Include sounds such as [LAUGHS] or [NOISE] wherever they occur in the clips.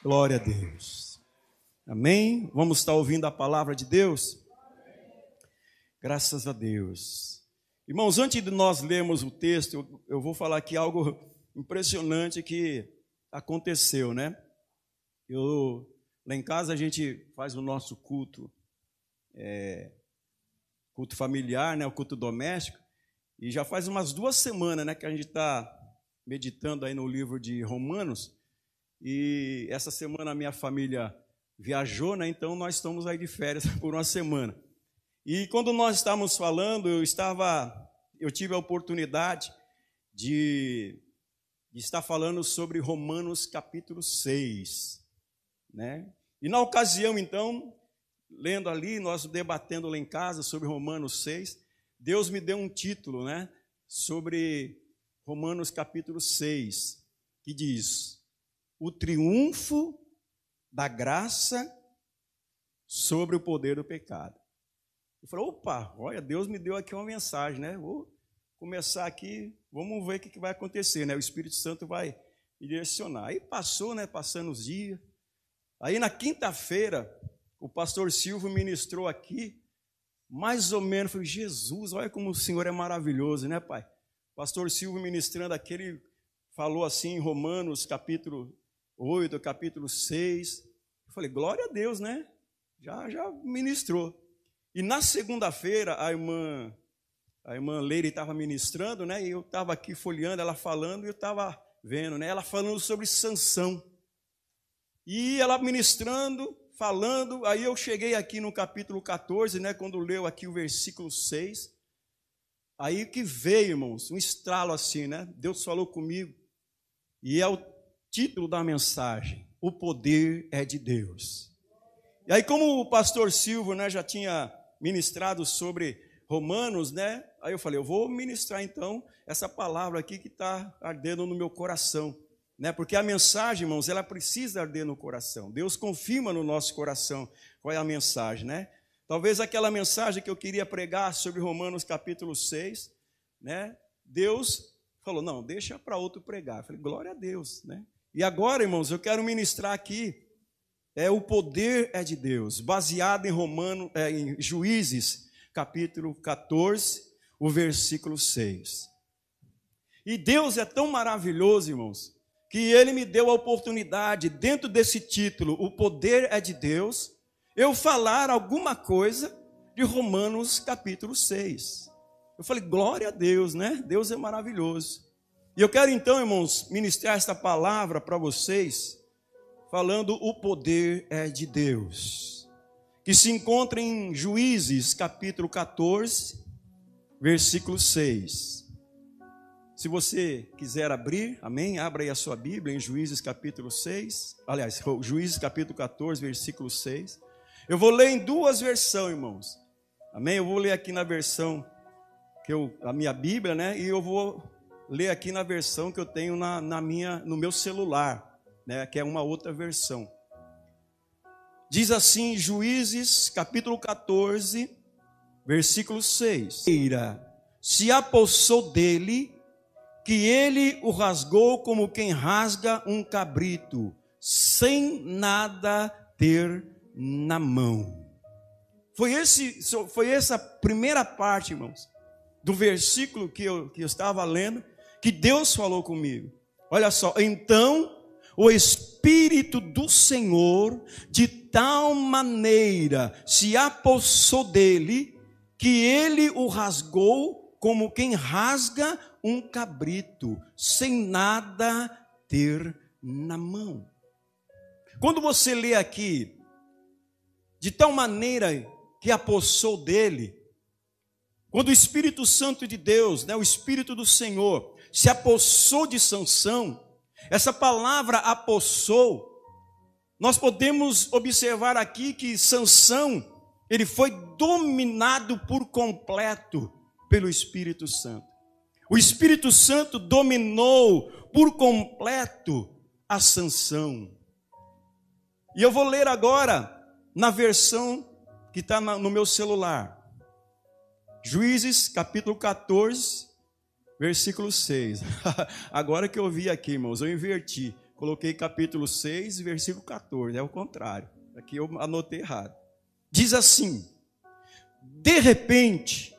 Glória a Deus. Amém? Vamos estar ouvindo a palavra de Deus? Graças a Deus. Irmãos, antes de nós lermos o texto, eu, vou falar aqui algo impressionante que aconteceu, né? Eu, lá em casa a gente faz o nosso culto, é, culto familiar, né? O culto doméstico. E já faz umas duas semanas, né, que a gente está meditando aí no livro de Romanos. E essa semana a minha família viajou, né? Então nós estamos aí de férias [LAUGHS] por uma semana. E quando nós estávamos falando, eu estava, eu tive a oportunidade de, estar falando sobre Romanos capítulo 6, né? E na ocasião, então, lendo ali, nós debatendo lá em casa sobre Romanos 6, Deus me deu um título, né? Sobre Romanos capítulo 6, que diz: o triunfo da graça sobre o poder do pecado. Eu falei, opa, olha, Deus me deu aqui uma mensagem, né? Vou começar aqui, vamos ver o que vai acontecer, né? O Espírito Santo vai me direcionar. Aí passou, né? Passando os dias. Aí na quinta-feira, o pastor Silvio ministrou aqui, mais ou menos, falei, Jesus, olha como o Senhor é maravilhoso, né, pai? Pastor Silvio ministrando aqui, ele falou assim em Romanos, capítulo 8, capítulo 6. Eu falei, glória a Deus, né? Já, já ministrou. E na segunda-feira, a irmã, a irmã Leire estava ministrando, né? E eu estava aqui folheando, ela falando, e eu estava vendo, né? Ela falando sobre Sansão. E ela ministrando, falando, aí eu cheguei aqui no capítulo 14, né? Quando leu aqui o versículo 6. Aí que veio, irmãos, um estralo assim, né? Deus falou comigo. E é o título da mensagem: O poder é de Deus. E aí, como o pastor Silvio né, já tinha ministrado sobre Romanos, né? Aí eu falei, eu vou ministrar então essa palavra aqui que está ardendo no meu coração, né? Porque a mensagem, irmãos, ela precisa arder no coração. Deus confirma no nosso coração qual é a mensagem, né? Talvez aquela mensagem que eu queria pregar sobre Romanos capítulo 6, né? Deus falou, não, deixa para outro pregar. Eu falei, glória a Deus, né? E agora, irmãos, eu quero ministrar aqui é o poder é de Deus, baseado em Romano, é, em Juízes, capítulo 14, o versículo 6. E Deus é tão maravilhoso, irmãos, que ele me deu a oportunidade, dentro desse título, o poder é de Deus, eu falar alguma coisa de Romanos capítulo 6. Eu falei, glória a Deus, né? Deus é maravilhoso. E eu quero então, irmãos, ministrar esta palavra para vocês, falando o poder é de Deus, que se encontra em Juízes, capítulo 14, versículo 6. Se você quiser abrir, amém? Abra aí a sua Bíblia em Juízes capítulo 6. Aliás, [LAUGHS] Juízes capítulo 14, versículo 6. Eu vou ler em duas versões, irmãos. Amém? Eu vou ler aqui na versão que eu, a minha Bíblia, né? E eu vou ler aqui na versão que eu tenho na, na minha, no meu celular, né, que é uma outra versão. Diz assim, Juízes, capítulo 14, versículo 6. Se apossou dele, que ele o rasgou como quem rasga um cabrito, sem nada ter na mão. Foi, esse, foi essa primeira parte, irmãos, do versículo que eu, que eu estava lendo, que Deus falou comigo. Olha só, então o Espírito do Senhor de tal maneira se apossou dele que ele o rasgou como quem rasga um cabrito, sem nada ter na mão. Quando você lê aqui, de tal maneira que apossou dele, quando o Espírito Santo de Deus, né, o Espírito do Senhor, se apossou de Sansão, essa palavra apossou, nós podemos observar aqui que Sansão, ele foi dominado por completo pelo Espírito Santo. O Espírito Santo dominou por completo a Sansão. E eu vou ler agora na versão que está no meu celular. Juízes capítulo 14, versículo 6. [LAUGHS] Agora que eu vi aqui, irmãos, eu inverti. coloquei capítulo 6, versículo 14, é o contrário. Aqui eu anotei errado. Diz assim: De repente,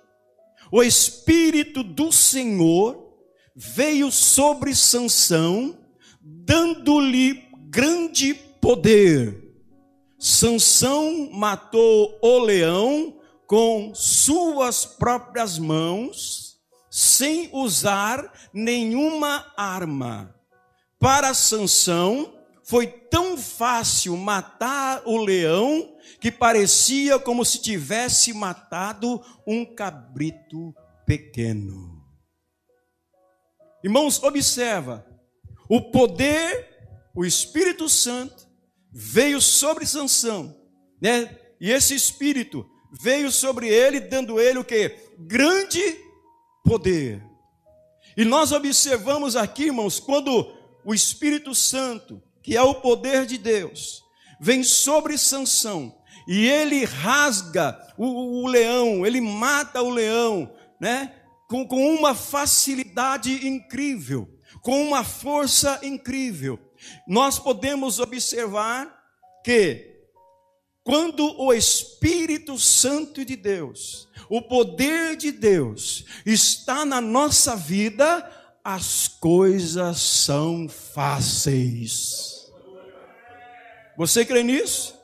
o espírito do Senhor veio sobre Sansão, dando-lhe grande poder. Sansão matou o leão com suas próprias mãos, sem usar nenhuma arma. Para Sansão foi tão fácil matar o leão que parecia como se tivesse matado um cabrito pequeno. Irmãos, observa, o poder, o Espírito Santo veio sobre Sansão, né? E esse espírito veio sobre ele, dando ele o que? Grande poder. E nós observamos aqui, irmãos, quando o Espírito Santo, que é o poder de Deus, vem sobre Sansão e ele rasga o, o leão, ele mata o leão, né? Com, com uma facilidade incrível, com uma força incrível. Nós podemos observar que quando o Espírito Santo de Deus, o poder de Deus está na nossa vida, as coisas são fáceis. Você crê nisso?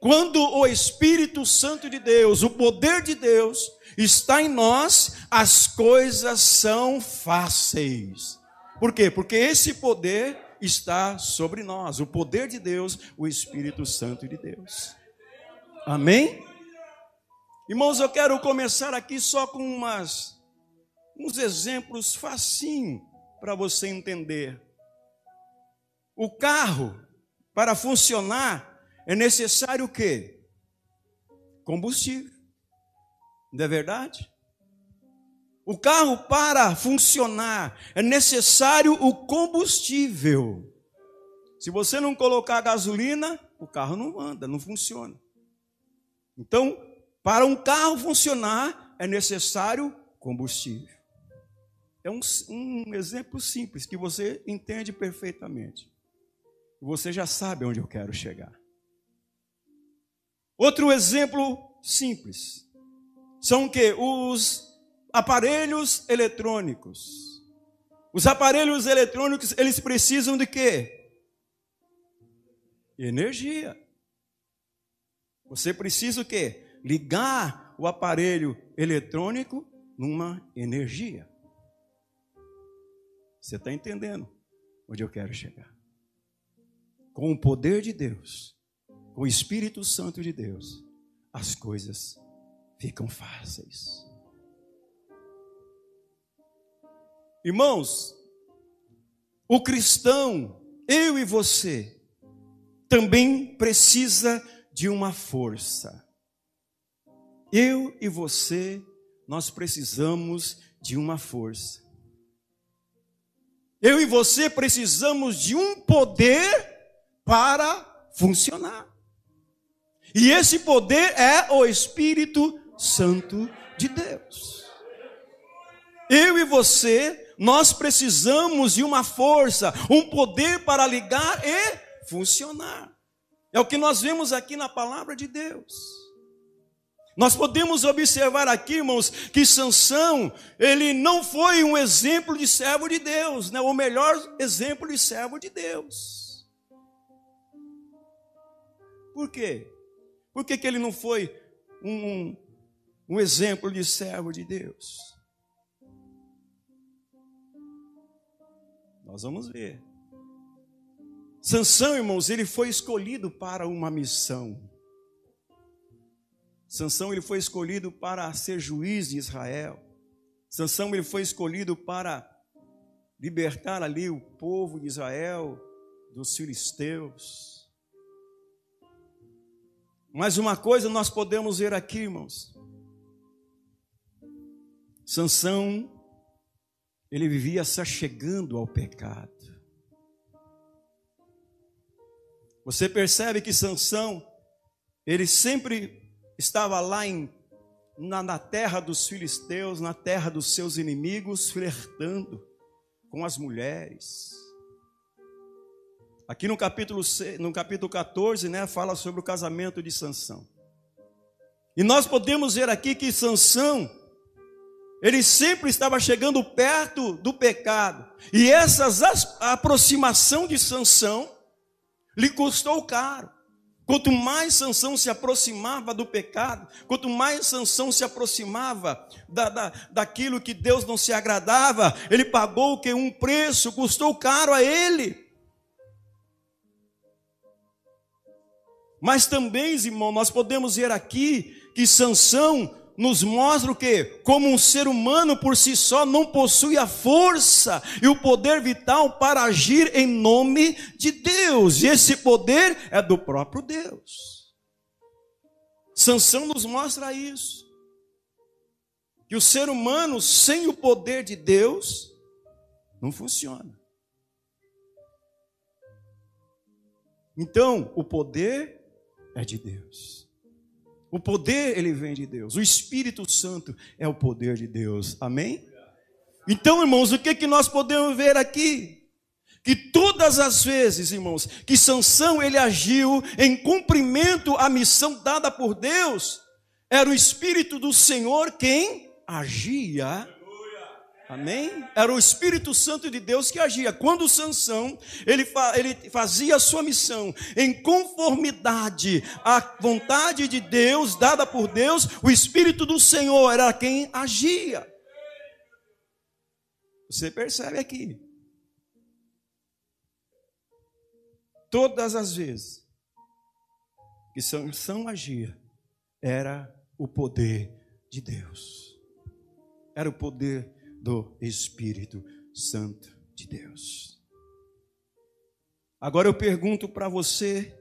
Quando o Espírito Santo de Deus, o poder de Deus, está em nós, as coisas são fáceis. Por quê? Porque esse poder está sobre nós, o poder de Deus, o Espírito Santo de Deus. Amém? Irmãos, eu quero começar aqui só com umas uns exemplos facinho para você entender. O carro, para funcionar, é necessário o quê? Combustível. Não é verdade? O carro, para funcionar, é necessário o combustível. Se você não colocar gasolina, o carro não anda, não funciona. Então, para um carro funcionar, é necessário combustível. É um, um exemplo simples que você entende perfeitamente. Você já sabe onde eu quero chegar. Outro exemplo simples são que os aparelhos eletrônicos. Os aparelhos eletrônicos, eles precisam de quê? Energia. Você precisa o quê? Ligar o aparelho eletrônico numa energia. Você está entendendo onde eu quero chegar? Com o poder de Deus, com o Espírito Santo de Deus, as coisas ficam fáceis. Irmãos, o cristão, eu e você, também precisa de uma força. Eu e você, nós precisamos de uma força. Eu e você precisamos de um poder para funcionar. E esse poder é o Espírito Santo de Deus. Eu e você, nós precisamos de uma força, um poder para ligar e funcionar. É o que nós vemos aqui na palavra de Deus. Nós podemos observar aqui, irmãos, que Sansão, ele não foi um exemplo de servo de Deus, né? o melhor exemplo de servo de Deus. Por quê? Por que, que ele não foi um, um, um exemplo de servo de Deus? Nós vamos ver. Sansão, irmãos, ele foi escolhido para uma missão. Sansão ele foi escolhido para ser juiz de Israel. Sansão ele foi escolhido para libertar ali o povo de Israel dos filisteus. Mas uma coisa nós podemos ver aqui, irmãos. Sansão ele vivia se achegando ao pecado. Você percebe que Sansão ele sempre estava lá em, na, na terra dos filisteus, na terra dos seus inimigos, flertando com as mulheres. Aqui no capítulo, no capítulo 14, né, fala sobre o casamento de Sansão. E nós podemos ver aqui que Sansão, ele sempre estava chegando perto do pecado. E essa aproximação de Sansão lhe custou caro. Quanto mais Sansão se aproximava do pecado, quanto mais Sansão se aproximava da, da, daquilo que Deus não se agradava, ele pagou que um preço, custou caro a ele. Mas também, irmão, nós podemos ver aqui que Sansão nos mostra o que? Como um ser humano por si só não possui a força e o poder vital para agir em nome de Deus. E esse poder é do próprio Deus. Sansão nos mostra isso. Que o ser humano sem o poder de Deus não funciona. Então, o poder é de Deus. O poder, ele vem de Deus. O Espírito Santo é o poder de Deus. Amém? Então, irmãos, o que, que nós podemos ver aqui? Que todas as vezes, irmãos, que Sansão ele agiu em cumprimento à missão dada por Deus, era o Espírito do Senhor quem agia Amém? Era o Espírito Santo de Deus que agia. Quando Sansão, ele, ele fazia a sua missão em conformidade à vontade de Deus, dada por Deus, o Espírito do Senhor era quem agia. Você percebe aqui. Todas as vezes que Sansão agia, era o poder de Deus. Era o poder do Espírito Santo de Deus. Agora eu pergunto para você,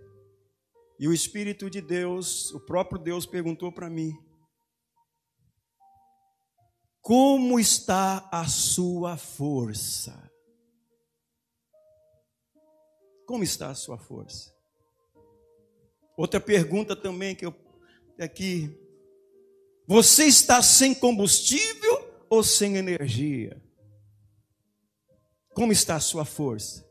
e o Espírito de Deus, o próprio Deus perguntou para mim: Como está a sua força? Como está a sua força? Outra pergunta também que eu aqui. Você está sem combustível ou sem energia? Como está a sua força?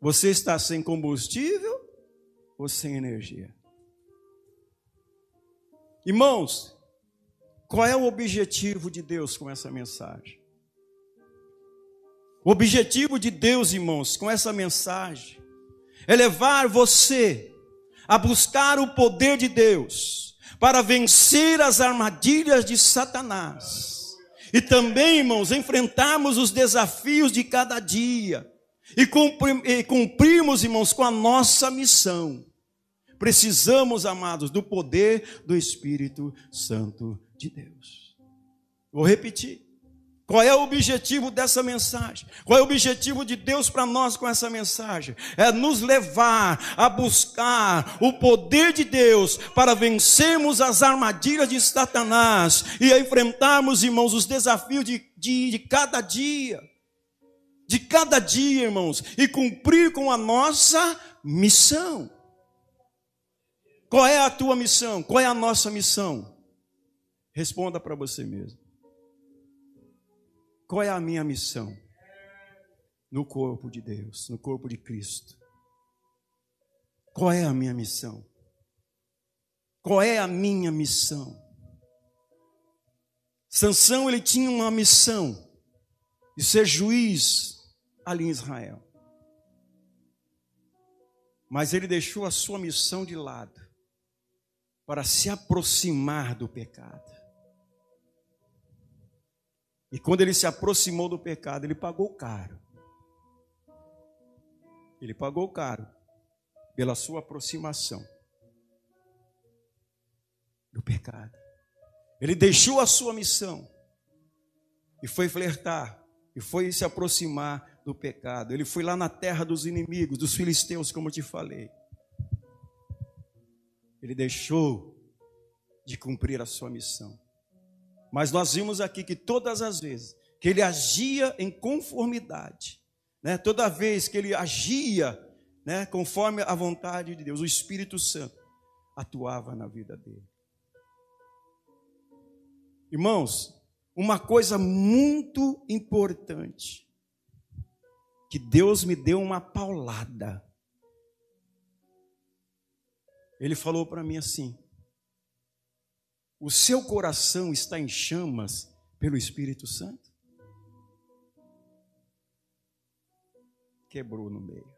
Você está sem combustível ou sem energia? Irmãos, qual é o objetivo de Deus com essa mensagem? O objetivo de Deus, irmãos, com essa mensagem é levar você a buscar o poder de Deus para vencer as armadilhas de Satanás. E também, irmãos, enfrentarmos os desafios de cada dia. E, cumprirmos, irmãos, com a nossa missão. Precisamos, amados, do poder do Espírito Santo de Deus. Vou repetir. Qual é o objetivo dessa mensagem? Qual é o objetivo de Deus para nós com essa mensagem? É nos levar a buscar o poder de Deus para vencermos as armadilhas de Satanás e enfrentarmos, irmãos, os desafios de, de, de cada dia. De cada dia, irmãos, e cumprir com a nossa missão. Qual é a tua missão? Qual é a nossa missão? Responda para você mesmo. Qual é a minha missão? No corpo de Deus, no corpo de Cristo. Qual é a minha missão? Qual é a minha missão? Sansão ele tinha uma missão de ser juiz ali em Israel. Mas ele deixou a sua missão de lado para se aproximar do pecado. E quando ele se aproximou do pecado, ele pagou caro. Ele pagou caro pela sua aproximação do pecado. Ele deixou a sua missão e foi flertar, e foi se aproximar do pecado. Ele foi lá na terra dos inimigos, dos filisteus, como eu te falei. Ele deixou de cumprir a sua missão. Mas nós vimos aqui que todas as vezes que ele agia em conformidade, né, toda vez que ele agia né, conforme a vontade de Deus, o Espírito Santo atuava na vida dele. Irmãos, uma coisa muito importante que Deus me deu uma paulada. Ele falou para mim assim: o seu coração está em chamas pelo Espírito Santo? Quebrou no meio.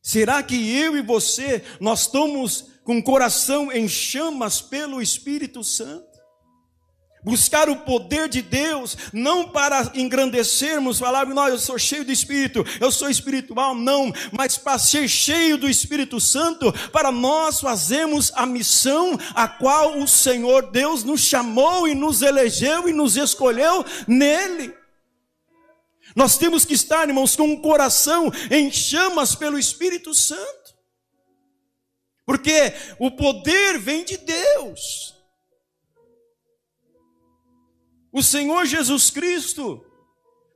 Será que eu e você, nós estamos com o coração em chamas pelo Espírito Santo? Buscar o poder de Deus, não para engrandecermos, falar, não, eu sou cheio do Espírito, eu sou espiritual, não, mas para ser cheio do Espírito Santo, para nós fazermos a missão a qual o Senhor Deus nos chamou e nos elegeu e nos escolheu nele. Nós temos que estar, irmãos, com o coração em chamas pelo Espírito Santo, porque o poder vem de Deus. O Senhor Jesus Cristo,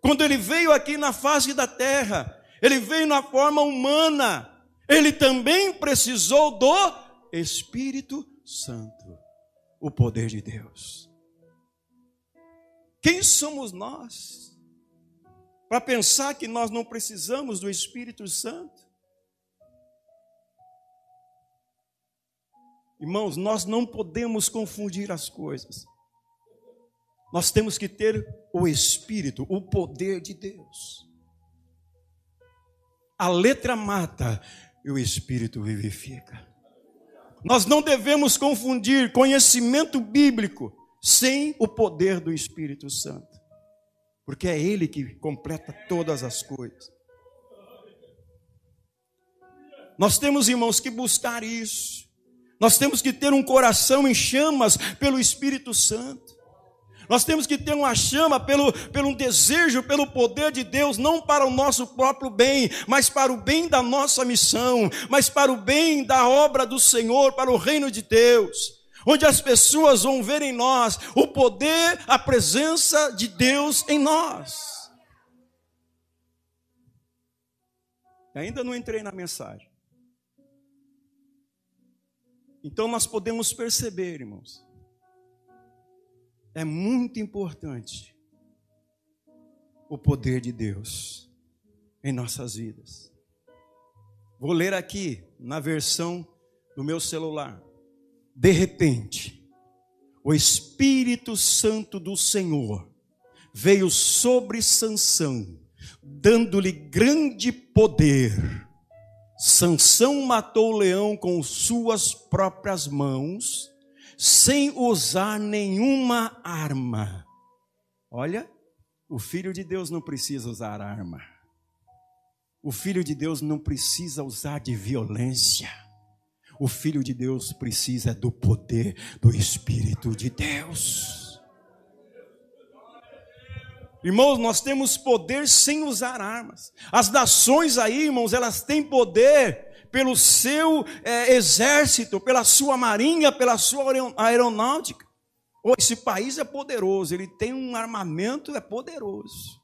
quando ele veio aqui na face da terra, ele veio na forma humana, ele também precisou do Espírito Santo, o poder de Deus. Quem somos nós para pensar que nós não precisamos do Espírito Santo? Irmãos, nós não podemos confundir as coisas. Nós temos que ter o Espírito, o poder de Deus. A letra mata e o Espírito vivifica. Nós não devemos confundir conhecimento bíblico sem o poder do Espírito Santo, porque é Ele que completa todas as coisas. Nós temos, irmãos, que buscar isso. Nós temos que ter um coração em chamas pelo Espírito Santo. Nós temos que ter uma chama pelo, pelo desejo, pelo poder de Deus, não para o nosso próprio bem, mas para o bem da nossa missão, mas para o bem da obra do Senhor, para o reino de Deus. Onde as pessoas vão ver em nós o poder, a presença de Deus em nós. Ainda não entrei na mensagem. Então nós podemos perceber, irmãos, é muito importante o poder de Deus em nossas vidas. Vou ler aqui na versão do meu celular. De repente, o Espírito Santo do Senhor veio sobre Sansão, dando-lhe grande poder. Sansão matou o leão com suas próprias mãos sem usar nenhuma arma. Olha, o filho de Deus não precisa usar arma. O filho de Deus não precisa usar de violência. O filho de Deus precisa do poder do Espírito de Deus. Irmãos, nós temos poder sem usar armas. As nações aí, irmãos, elas têm poder pelo seu é, exército, pela sua marinha, pela sua aeronáutica. Oh, esse país é poderoso, ele tem um armamento, é poderoso.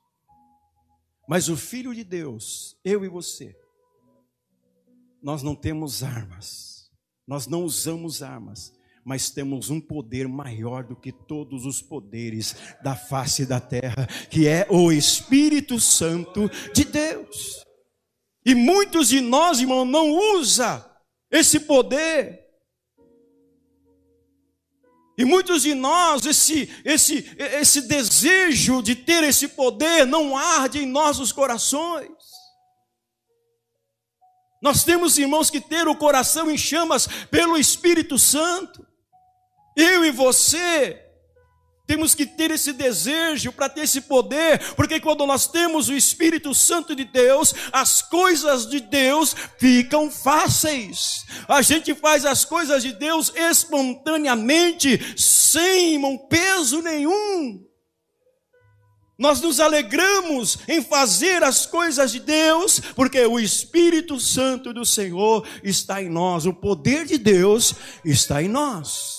Mas o Filho de Deus, eu e você, nós não temos armas, nós não usamos armas, mas temos um poder maior do que todos os poderes da face da terra, que é o Espírito Santo de Deus. E muitos de nós, irmão, não usa esse poder. E muitos de nós, esse, esse, esse desejo de ter esse poder não arde em nossos corações. Nós temos, irmãos, que ter o coração em chamas pelo Espírito Santo. Eu e você temos que ter esse desejo para ter esse poder, porque quando nós temos o Espírito Santo de Deus, as coisas de Deus ficam fáceis. A gente faz as coisas de Deus espontaneamente, sem peso nenhum. Nós nos alegramos em fazer as coisas de Deus, porque o Espírito Santo do Senhor está em nós, o poder de Deus está em nós.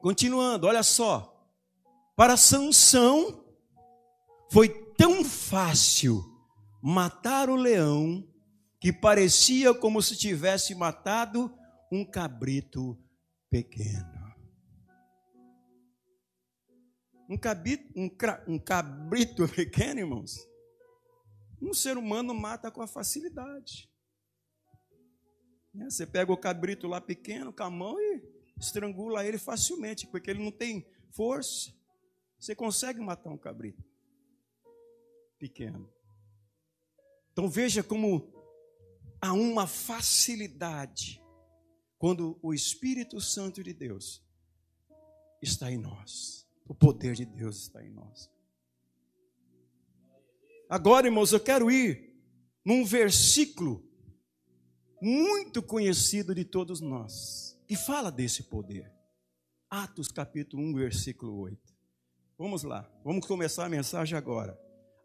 Continuando, olha só. Para Sansão foi tão fácil matar o leão que parecia como se tivesse matado um cabrito pequeno. Um cabrito, um, um cabrito [LAUGHS] pequeno, irmãos, um ser humano mata com facilidade. Né? Você pega o cabrito lá pequeno com a mão e estrangula ele facilmente, porque ele não tem força. Você consegue matar um cabrito pequeno. Então veja como há uma facilidade quando o Espírito Santo de Deus está em nós. O poder de Deus está em nós. Agora, irmãos, eu quero ir num versículo muito conhecido de todos nós, que fala desse poder. Atos capítulo 1, versículo 8. Vamos lá, vamos começar a mensagem agora.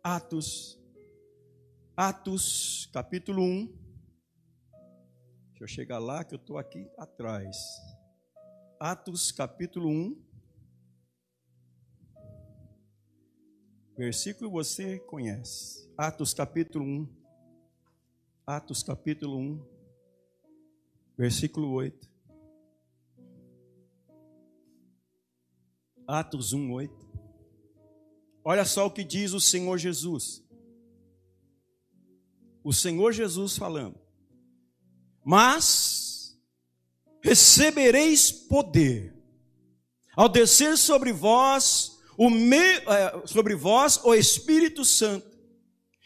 Atos, Atos capítulo 1. Deixa eu chegar lá que eu estou aqui atrás. Atos capítulo 1. Versículo você conhece. Atos capítulo 1. Atos capítulo 1. Versículo 8. Atos 1, 8. Olha só o que diz o Senhor Jesus. O Senhor Jesus falando. Mas recebereis poder ao descer sobre vós o me, é, sobre vós o Espírito Santo,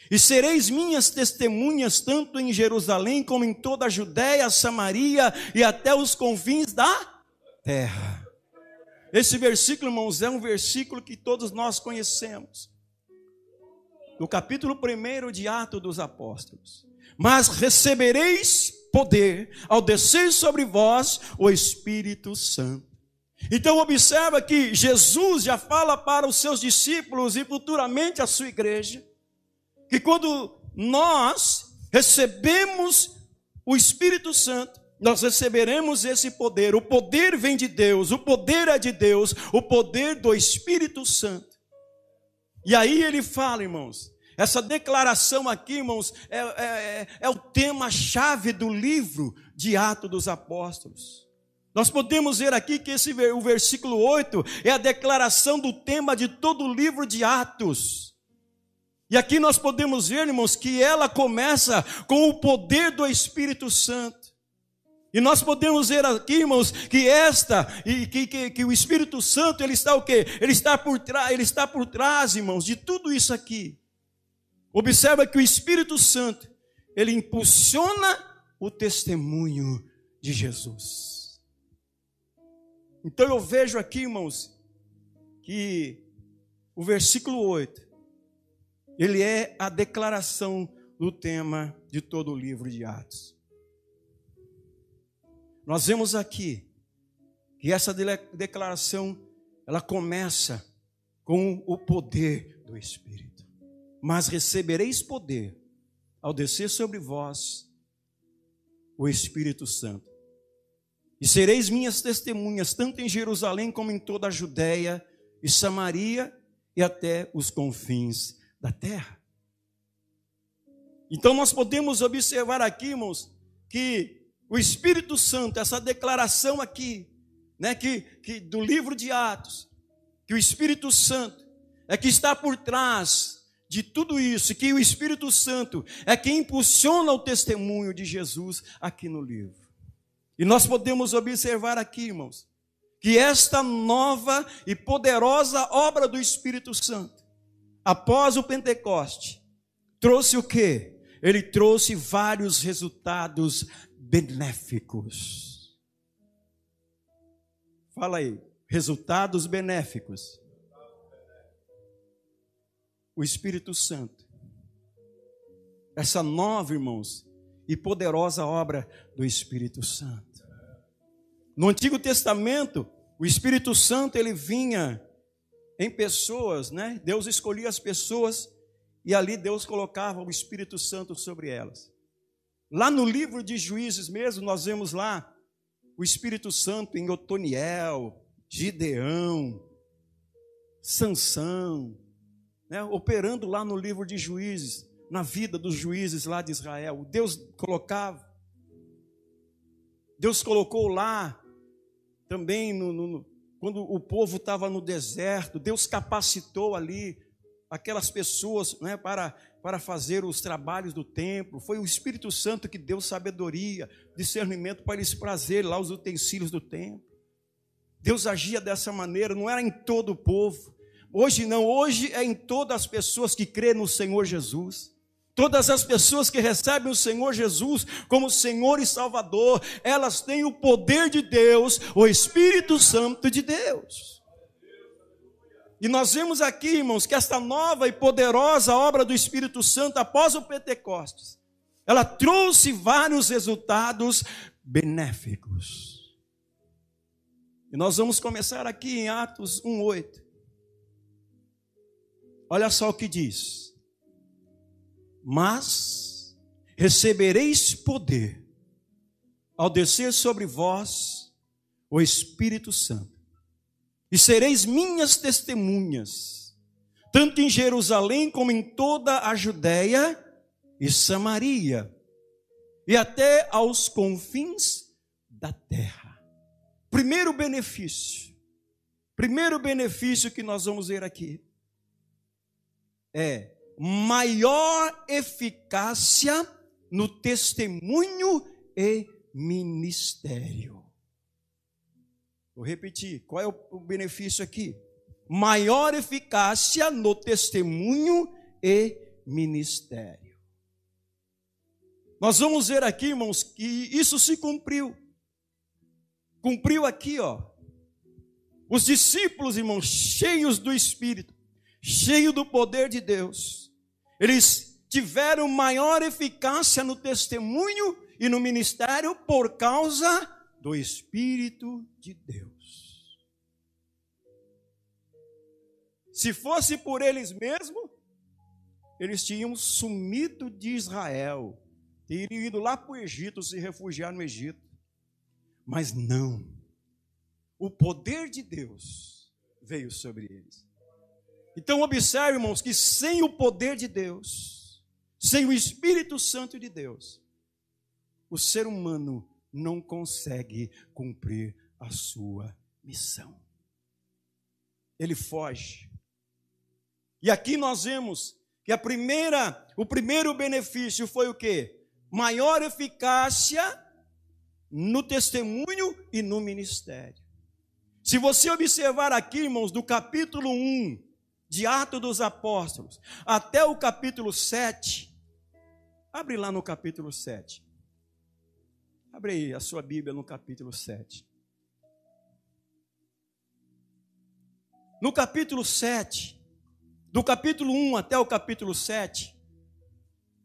e sereis minhas testemunhas tanto em Jerusalém como em toda a Judéia, Samaria e até os confins da terra. Esse versículo, irmãos, é um versículo que todos nós conhecemos. No capítulo 1 de Atos dos Apóstolos. Mas recebereis poder ao descer sobre vós o Espírito Santo. Então observa que Jesus já fala para os seus discípulos e futuramente a sua igreja, que quando nós recebemos o Espírito Santo, nós receberemos esse poder. O poder vem de Deus, o poder é de Deus, o poder do Espírito Santo. E aí ele fala, irmãos, essa declaração aqui, irmãos, é, é, é, o tema-chave do livro de Atos dos Apóstolos. Nós podemos ver aqui que esse, o versículo 8 é a declaração do tema de todo o livro de Atos. E aqui nós podemos ver, irmãos, que ela começa com o poder do Espírito Santo. E nós podemos ver aqui, irmãos, que esta e que, que, que o Espírito Santo ele está o quê? Ele está por trás, ele está por trás, irmãos, de tudo isso aqui. Observa que o Espírito Santo ele impulsiona o testemunho de Jesus. Então eu vejo aqui, irmãos, que o versículo 8, ele é a declaração do tema de todo o livro de Atos. Nós vemos aqui que essa declaração, ela começa com o poder do Espírito. Mas recebereis poder ao descer sobre vós o Espírito Santo e sereis minhas testemunhas, tanto em Jerusalém como em toda a Judéia e Samaria e até os confins da terra. Então nós podemos observar aqui, irmãos, que o Espírito Santo, essa declaração aqui, né, que, que do livro de Atos, que o Espírito Santo é que está por trás de tudo isso, que o Espírito Santo é quem impulsiona o testemunho de Jesus aqui no livro. E nós podemos observar aqui, irmãos, que esta nova e poderosa obra do Espírito Santo, após o Pentecoste, trouxe o quê? Ele trouxe vários resultados benéficos. Fala aí, resultados benéficos. O Espírito Santo. Essa nova, irmãos, e poderosa obra do Espírito Santo. No Antigo Testamento, o Espírito Santo ele vinha em pessoas, né? Deus escolhia as pessoas e ali Deus colocava o Espírito Santo sobre elas. Lá no livro de Juízes mesmo, nós vemos lá o Espírito Santo em Otoniel, Gideão, Sansão, né? operando lá no livro de Juízes na vida dos juízes lá de Israel. Deus colocava. Deus colocou lá também no, no, quando o povo estava no deserto, Deus capacitou ali aquelas pessoas né, para, para fazer os trabalhos do templo. Foi o Espírito Santo que deu sabedoria, discernimento para eles prazer lá os utensílios do templo. Deus agia dessa maneira, não era em todo o povo. Hoje não, hoje é em todas as pessoas que crêem no Senhor Jesus. Todas as pessoas que recebem o Senhor Jesus como Senhor e Salvador, elas têm o poder de Deus, o Espírito Santo de Deus. E nós vemos aqui, irmãos, que esta nova e poderosa obra do Espírito Santo após o Pentecostes, ela trouxe vários resultados benéficos. E nós vamos começar aqui em Atos 1:8. Olha só o que diz mas recebereis poder ao descer sobre vós o Espírito Santo, e sereis minhas testemunhas, tanto em Jerusalém como em toda a Judéia e Samaria, e até aos confins da terra. Primeiro benefício, primeiro benefício que nós vamos ver aqui é maior eficácia no testemunho e ministério. Vou repetir, qual é o benefício aqui? Maior eficácia no testemunho e ministério. Nós vamos ver aqui, irmãos, que isso se cumpriu. Cumpriu aqui, ó. Os discípulos, irmãos, cheios do Espírito, cheios do poder de Deus, eles tiveram maior eficácia no testemunho e no ministério por causa do Espírito de Deus. Se fosse por eles mesmos, eles tinham sumido de Israel, teriam ido lá para o Egito, se refugiar no Egito. Mas não, o poder de Deus veio sobre eles. Então, observe, irmãos, que sem o poder de Deus, sem o Espírito Santo de Deus, o ser humano não consegue cumprir a sua missão. Ele foge. E aqui nós vemos que a primeira, o primeiro benefício foi o quê? Maior eficácia no testemunho e no ministério. Se você observar aqui, irmãos, do capítulo 1 de Atos dos Apóstolos até o capítulo 7. Abre lá no capítulo 7. Abre aí a sua Bíblia no capítulo 7. No capítulo 7, do capítulo 1 até o capítulo 7,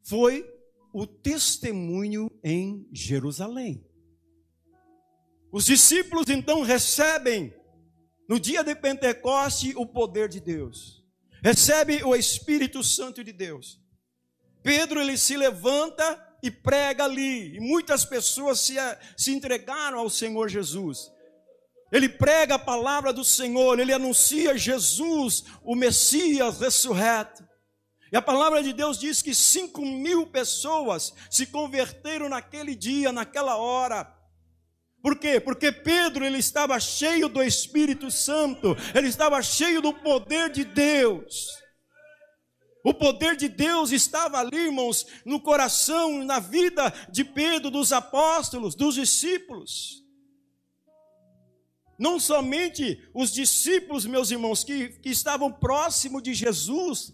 foi o testemunho em Jerusalém. Os discípulos então recebem no dia de Pentecoste, o poder de Deus. Recebe o Espírito Santo de Deus. Pedro ele se levanta e prega ali. E muitas pessoas se, se entregaram ao Senhor Jesus. Ele prega a palavra do Senhor, ele anuncia Jesus, o Messias ressurreto. E a palavra de Deus diz que cinco mil pessoas se converteram naquele dia, naquela hora. Por quê? Porque Pedro ele estava cheio do Espírito Santo, ele estava cheio do poder de Deus. O poder de Deus estava ali, irmãos, no coração, na vida de Pedro, dos apóstolos, dos discípulos. Não somente os discípulos, meus irmãos, que, que estavam próximos de Jesus,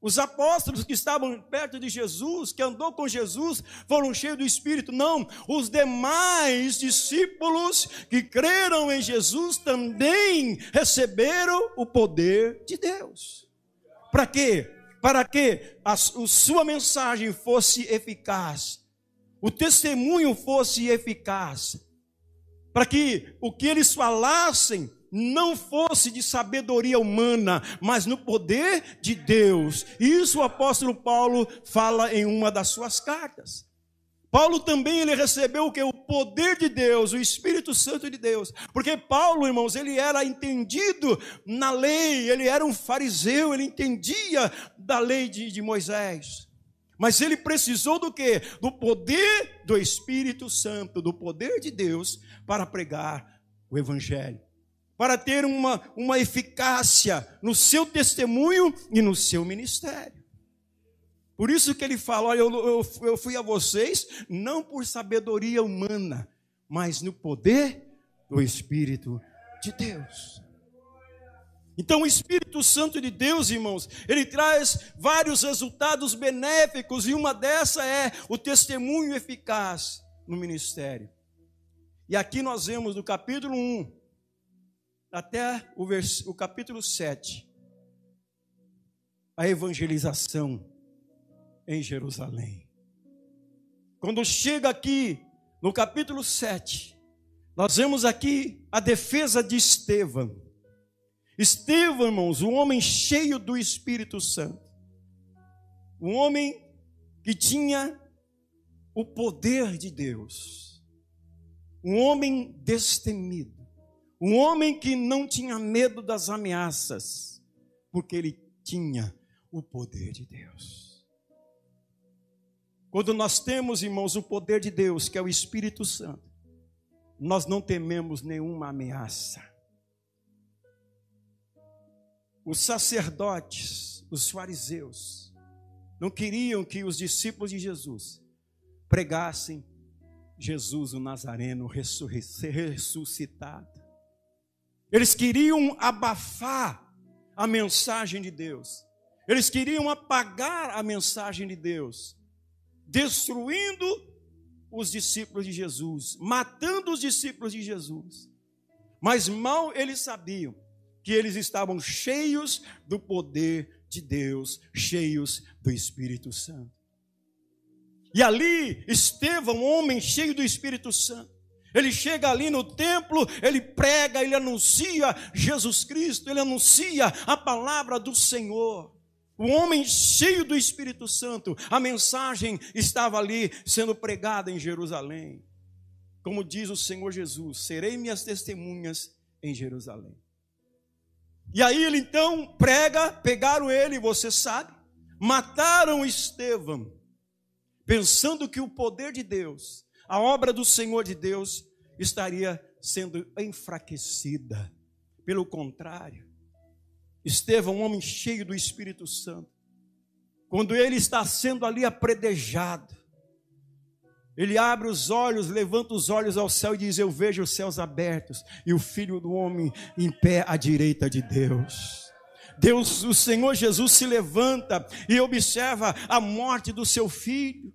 os apóstolos que estavam perto de Jesus, que andou com Jesus, foram cheios do Espírito. Não, os demais discípulos que creram em Jesus também receberam o poder de Deus. Para quê? Para que a, a sua mensagem fosse eficaz, o testemunho fosse eficaz, para que o que eles falassem não fosse de sabedoria humana, mas no poder de Deus. Isso o apóstolo Paulo fala em uma das suas cartas. Paulo também ele recebeu o que o poder de Deus, o Espírito Santo de Deus. Porque Paulo, irmãos, ele era entendido na lei, ele era um fariseu, ele entendia da lei de, de Moisés. Mas ele precisou do que? Do poder do Espírito Santo, do poder de Deus para pregar o evangelho para ter uma, uma eficácia no seu testemunho e no seu ministério. Por isso que ele fala: olha, eu, eu, eu fui a vocês não por sabedoria humana, mas no poder do Espírito de Deus. Então, o Espírito Santo de Deus, irmãos, ele traz vários resultados benéficos, e uma dessa é o testemunho eficaz no ministério. E aqui nós vemos do capítulo 1 até o, vers... o capítulo 7, a evangelização em Jerusalém. Quando chega aqui no capítulo 7, nós vemos aqui a defesa de Estevão. Estevão, irmãos, um homem cheio do Espírito Santo, um homem que tinha o poder de Deus, um homem destemido, um homem que não tinha medo das ameaças, porque ele tinha o poder de Deus. Quando nós temos, irmãos, o poder de Deus, que é o Espírito Santo, nós não tememos nenhuma ameaça. Os sacerdotes, os fariseus, não queriam que os discípulos de Jesus pregassem Jesus o Nazareno ressuscitado. Eles queriam abafar a mensagem de Deus. Eles queriam apagar a mensagem de Deus, destruindo os discípulos de Jesus, matando os discípulos de Jesus. Mas mal eles sabiam que eles estavam cheios do poder de Deus, cheios do Espírito Santo. E ali, Estevão, homem cheio do Espírito Santo, ele chega ali no templo, ele prega, ele anuncia Jesus Cristo, ele anuncia a palavra do Senhor. O homem cheio do Espírito Santo, a mensagem estava ali sendo pregada em Jerusalém. Como diz o Senhor Jesus: serei minhas testemunhas em Jerusalém. E aí ele então prega, pegaram ele, você sabe, mataram Estevão, pensando que o poder de Deus a obra do Senhor de Deus estaria sendo enfraquecida. Pelo contrário, Estevão, um homem cheio do Espírito Santo, quando ele está sendo ali apredejado, ele abre os olhos, levanta os olhos ao céu e diz: Eu vejo os céus abertos e o filho do homem em pé à direita de Deus. Deus, o Senhor Jesus se levanta e observa a morte do seu filho.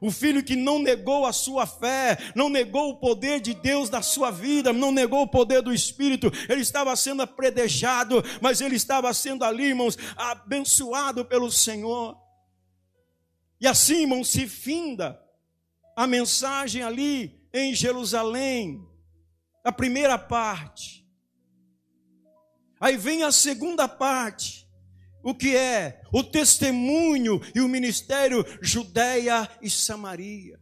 O filho que não negou a sua fé, não negou o poder de Deus na sua vida, não negou o poder do Espírito, ele estava sendo apredejado, mas ele estava sendo ali, irmãos, abençoado pelo Senhor. E assim, irmãos, se finda a mensagem ali em Jerusalém, a primeira parte. Aí vem a segunda parte o que é o testemunho e o ministério Judéia e Samaria.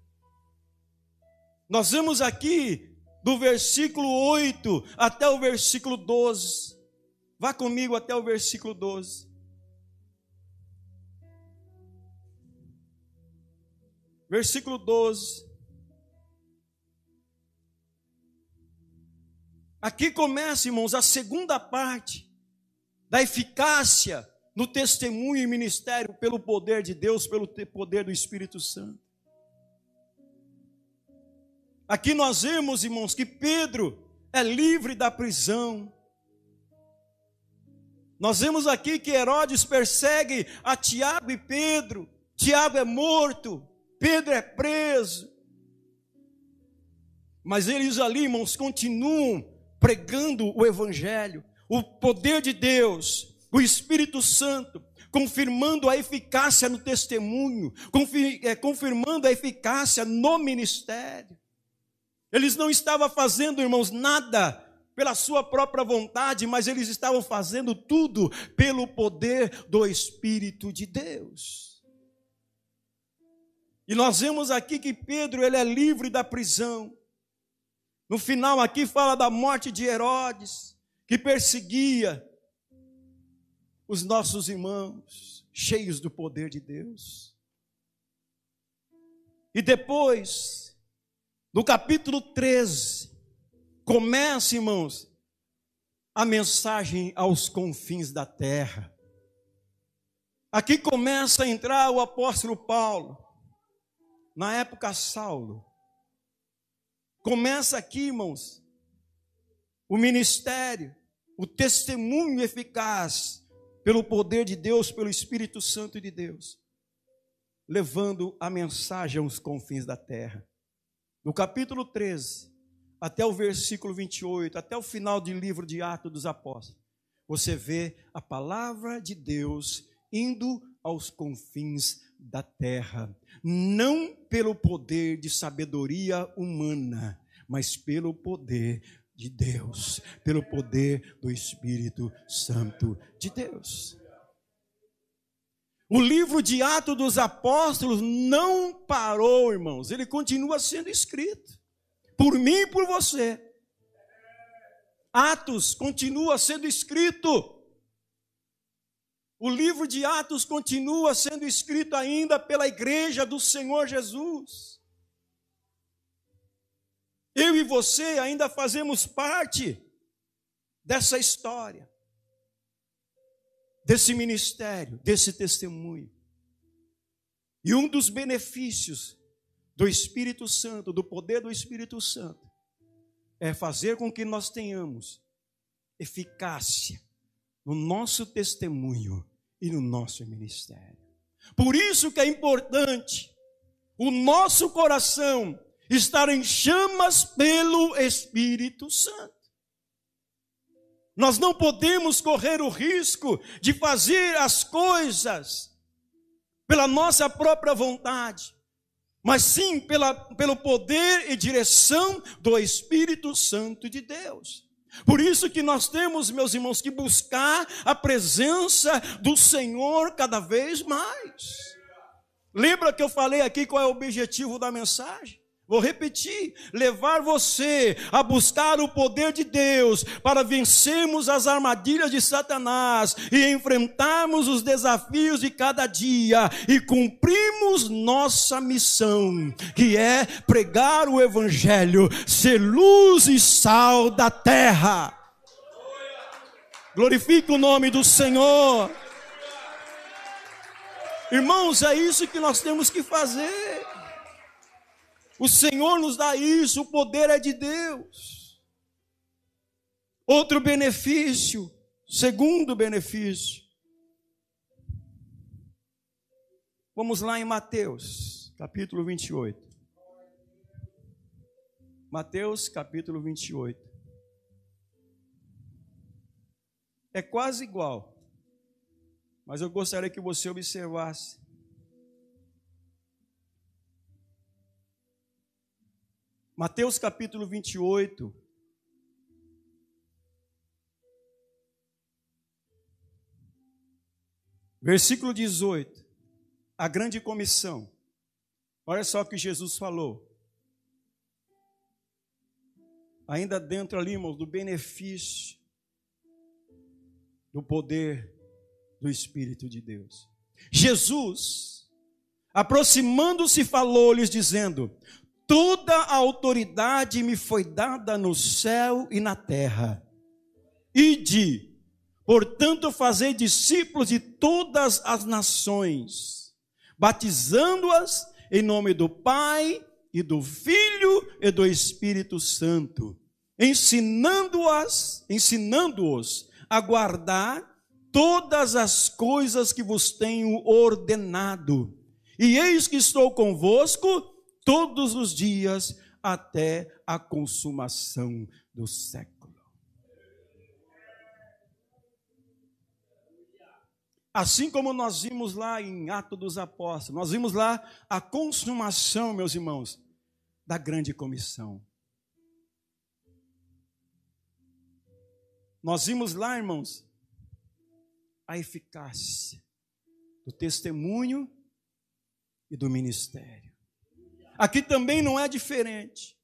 Nós vemos aqui do versículo 8 até o versículo 12. Vá comigo até o versículo 12. Versículo 12. Aqui começa, irmãos, a segunda parte da eficácia no testemunho e ministério pelo poder de Deus, pelo poder do Espírito Santo. Aqui nós vemos, irmãos, que Pedro é livre da prisão. Nós vemos aqui que Herodes persegue a Tiago e Pedro. Tiago é morto, Pedro é preso. Mas eles ali, irmãos, continuam pregando o Evangelho, o poder de Deus, o Espírito Santo, confirmando a eficácia no testemunho, é, confirmando a eficácia no ministério. Eles não estavam fazendo, irmãos, nada pela sua própria vontade, mas eles estavam fazendo tudo pelo poder do Espírito de Deus. E nós vemos aqui que Pedro ele é livre da prisão. No final aqui fala da morte de Herodes, que perseguia os nossos irmãos, cheios do poder de Deus. E depois, no capítulo 13, começa, irmãos, a mensagem aos confins da terra. Aqui começa a entrar o apóstolo Paulo, na época Saulo. Começa aqui, irmãos, o ministério, o testemunho eficaz pelo poder de Deus, pelo Espírito Santo de Deus, levando a mensagem aos confins da terra. No capítulo 13, até o versículo 28, até o final do livro de Atos dos Apóstolos, você vê a palavra de Deus indo aos confins da terra, não pelo poder de sabedoria humana, mas pelo poder de Deus, pelo poder do Espírito Santo de Deus. O livro de Atos dos Apóstolos não parou, irmãos, ele continua sendo escrito, por mim e por você. Atos continua sendo escrito. O livro de Atos continua sendo escrito ainda pela igreja do Senhor Jesus. Eu e você ainda fazemos parte dessa história desse ministério, desse testemunho. E um dos benefícios do Espírito Santo, do poder do Espírito Santo, é fazer com que nós tenhamos eficácia no nosso testemunho e no nosso ministério. Por isso que é importante o nosso coração estar em chamas pelo Espírito Santo. Nós não podemos correr o risco de fazer as coisas pela nossa própria vontade, mas sim pela, pelo poder e direção do Espírito Santo de Deus. Por isso que nós temos, meus irmãos, que buscar a presença do Senhor cada vez mais. Lembra que eu falei aqui qual é o objetivo da mensagem? Vou repetir: levar você a buscar o poder de Deus para vencermos as armadilhas de Satanás e enfrentarmos os desafios de cada dia e cumprimos nossa missão, que é pregar o Evangelho, ser luz e sal da terra. Glorifique o nome do Senhor. Irmãos, é isso que nós temos que fazer. O Senhor nos dá isso, o poder é de Deus. Outro benefício, segundo benefício. Vamos lá em Mateus, capítulo 28. Mateus, capítulo 28. É quase igual, mas eu gostaria que você observasse Mateus capítulo 28. Versículo 18. A grande comissão. Olha só o que Jesus falou. Ainda dentro ali, irmãos, do benefício do poder do Espírito de Deus. Jesus, aproximando-se, falou-lhes, dizendo: Toda a autoridade me foi dada no céu e na terra. Ide, portanto, fazer discípulos de todas as nações, batizando-as em nome do Pai e do Filho e do Espírito Santo, ensinando-as, ensinando-os a guardar todas as coisas que vos tenho ordenado. E eis que estou convosco todos os dias até a consumação do século. Assim como nós vimos lá em Atos dos Apóstolos, nós vimos lá a consumação, meus irmãos, da grande comissão. Nós vimos lá, irmãos, a eficácia do testemunho e do ministério. Aqui também não é diferente.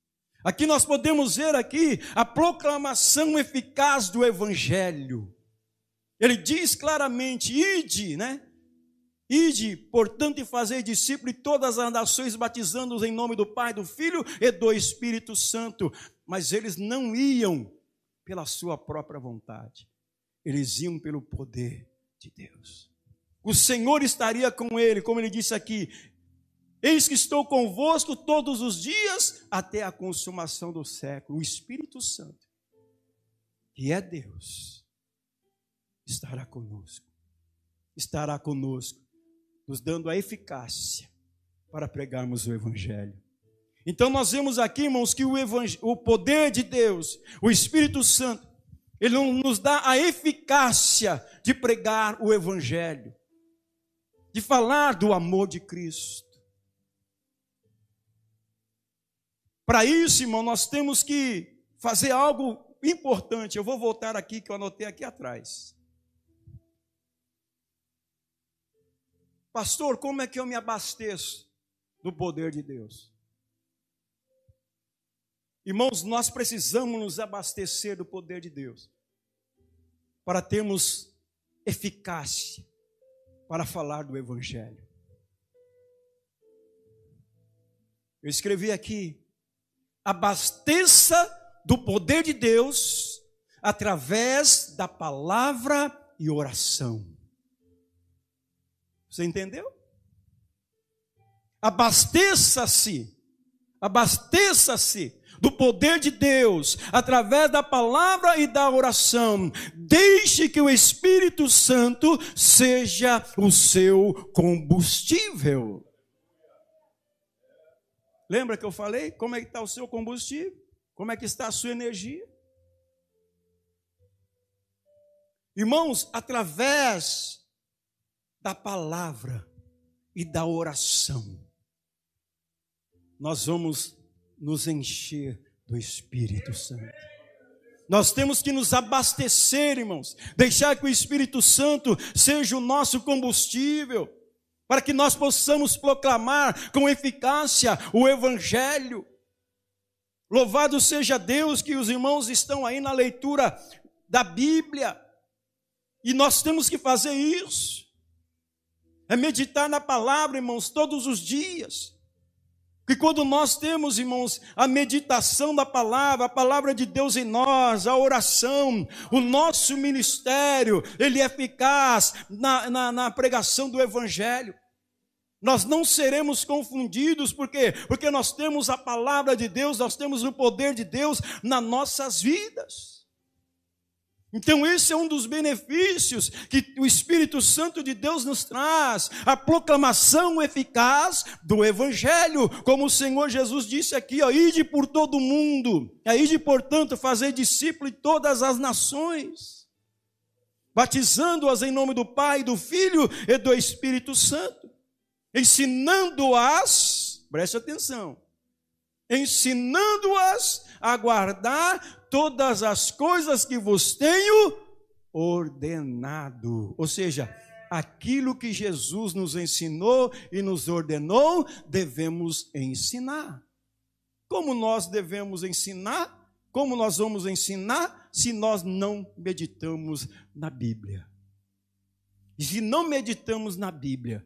Aqui nós podemos ver aqui a proclamação eficaz do evangelho. Ele diz claramente: "Ide, né? Ide, portanto, e fazer discípulos de todas as nações, batizando-os em nome do Pai, do Filho e do Espírito Santo." Mas eles não iam pela sua própria vontade, eles iam pelo poder de Deus. O Senhor estaria com ele, como ele disse aqui: Eis que estou convosco todos os dias até a consumação do século. O Espírito Santo, que é Deus, estará conosco. Estará conosco, nos dando a eficácia para pregarmos o Evangelho. Então nós vemos aqui, irmãos, que o, o poder de Deus, o Espírito Santo, ele nos dá a eficácia de pregar o Evangelho, de falar do amor de Cristo. Para isso, irmão, nós temos que fazer algo importante. Eu vou voltar aqui, que eu anotei aqui atrás. Pastor, como é que eu me abasteço do poder de Deus? Irmãos, nós precisamos nos abastecer do poder de Deus para termos eficácia para falar do Evangelho. Eu escrevi aqui: abasteça do poder de Deus através da palavra e oração. Você entendeu? Abasteça-se, abasteça-se do poder de Deus, através da palavra e da oração. Deixe que o Espírito Santo seja o seu combustível. Lembra que eu falei? Como é que está o seu combustível? Como é que está a sua energia? Irmãos, através da palavra e da oração, nós vamos nos encher do Espírito Santo. Nós temos que nos abastecer, irmãos, deixar que o Espírito Santo seja o nosso combustível, para que nós possamos proclamar com eficácia o Evangelho. Louvado seja Deus que os irmãos estão aí na leitura da Bíblia, e nós temos que fazer isso, é meditar na palavra, irmãos, todos os dias. Que quando nós temos, irmãos, a meditação da palavra, a palavra de Deus em nós, a oração, o nosso ministério, ele é eficaz na, na, na pregação do Evangelho. Nós não seremos confundidos, por quê? Porque nós temos a palavra de Deus, nós temos o poder de Deus nas nossas vidas. Então, esse é um dos benefícios que o Espírito Santo de Deus nos traz, a proclamação eficaz do Evangelho, como o Senhor Jesus disse aqui, ó, ide por todo o mundo, ide, portanto, fazer discípulo de todas as nações, batizando-as em nome do Pai, do Filho e do Espírito Santo, ensinando-as, preste atenção, ensinando-as a guardar todas as coisas que vos tenho ordenado. Ou seja, aquilo que Jesus nos ensinou e nos ordenou, devemos ensinar. Como nós devemos ensinar? Como nós vamos ensinar se nós não meditamos na Bíblia? Se não meditamos na Bíblia,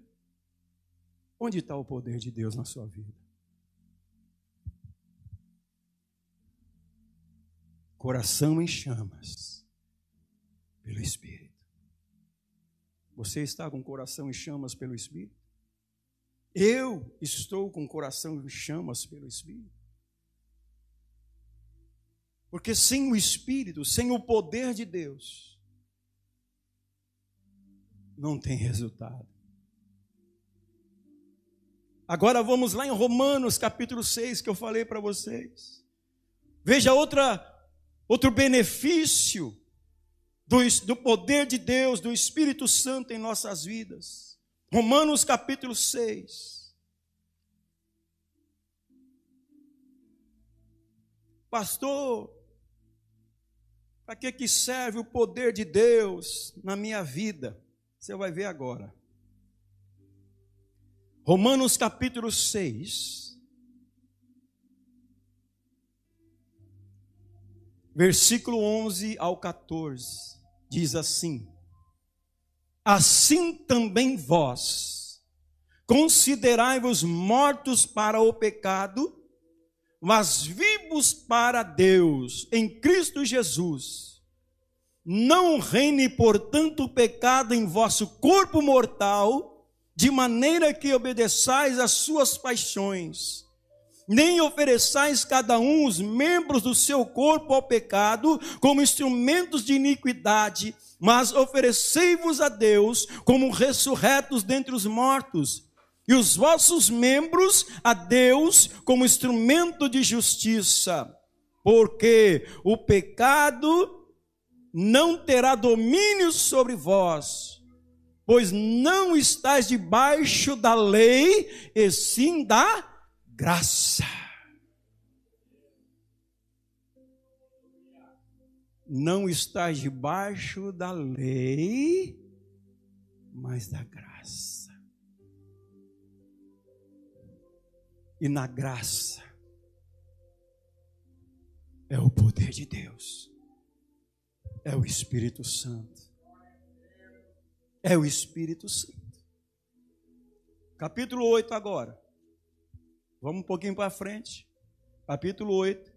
onde está o poder de Deus na sua vida? Coração em chamas pelo Espírito. Você está com o coração em chamas pelo Espírito? Eu estou com o coração em chamas pelo Espírito. Porque sem o Espírito, sem o poder de Deus, não tem resultado. Agora vamos lá em Romanos capítulo 6 que eu falei para vocês. Veja outra Outro benefício do, do poder de Deus, do Espírito Santo em nossas vidas. Romanos capítulo 6. Pastor, para que, que serve o poder de Deus na minha vida? Você vai ver agora. Romanos capítulo 6. Versículo 11 ao 14, diz assim: Assim também vós, considerai-vos mortos para o pecado, mas vivos para Deus em Cristo Jesus. Não reine, portanto, o pecado em vosso corpo mortal, de maneira que obedeçais às suas paixões nem ofereçais cada um os membros do seu corpo ao pecado como instrumentos de iniquidade, mas oferecei-vos a Deus como ressurretos dentre os mortos, e os vossos membros a Deus como instrumento de justiça, porque o pecado não terá domínio sobre vós, pois não estáis debaixo da lei, e sim da graça. Não está debaixo da lei, mas da graça. E na graça é o poder de Deus, é o Espírito Santo. É o Espírito Santo. Capítulo 8 agora. Vamos um pouquinho para frente. Capítulo 8.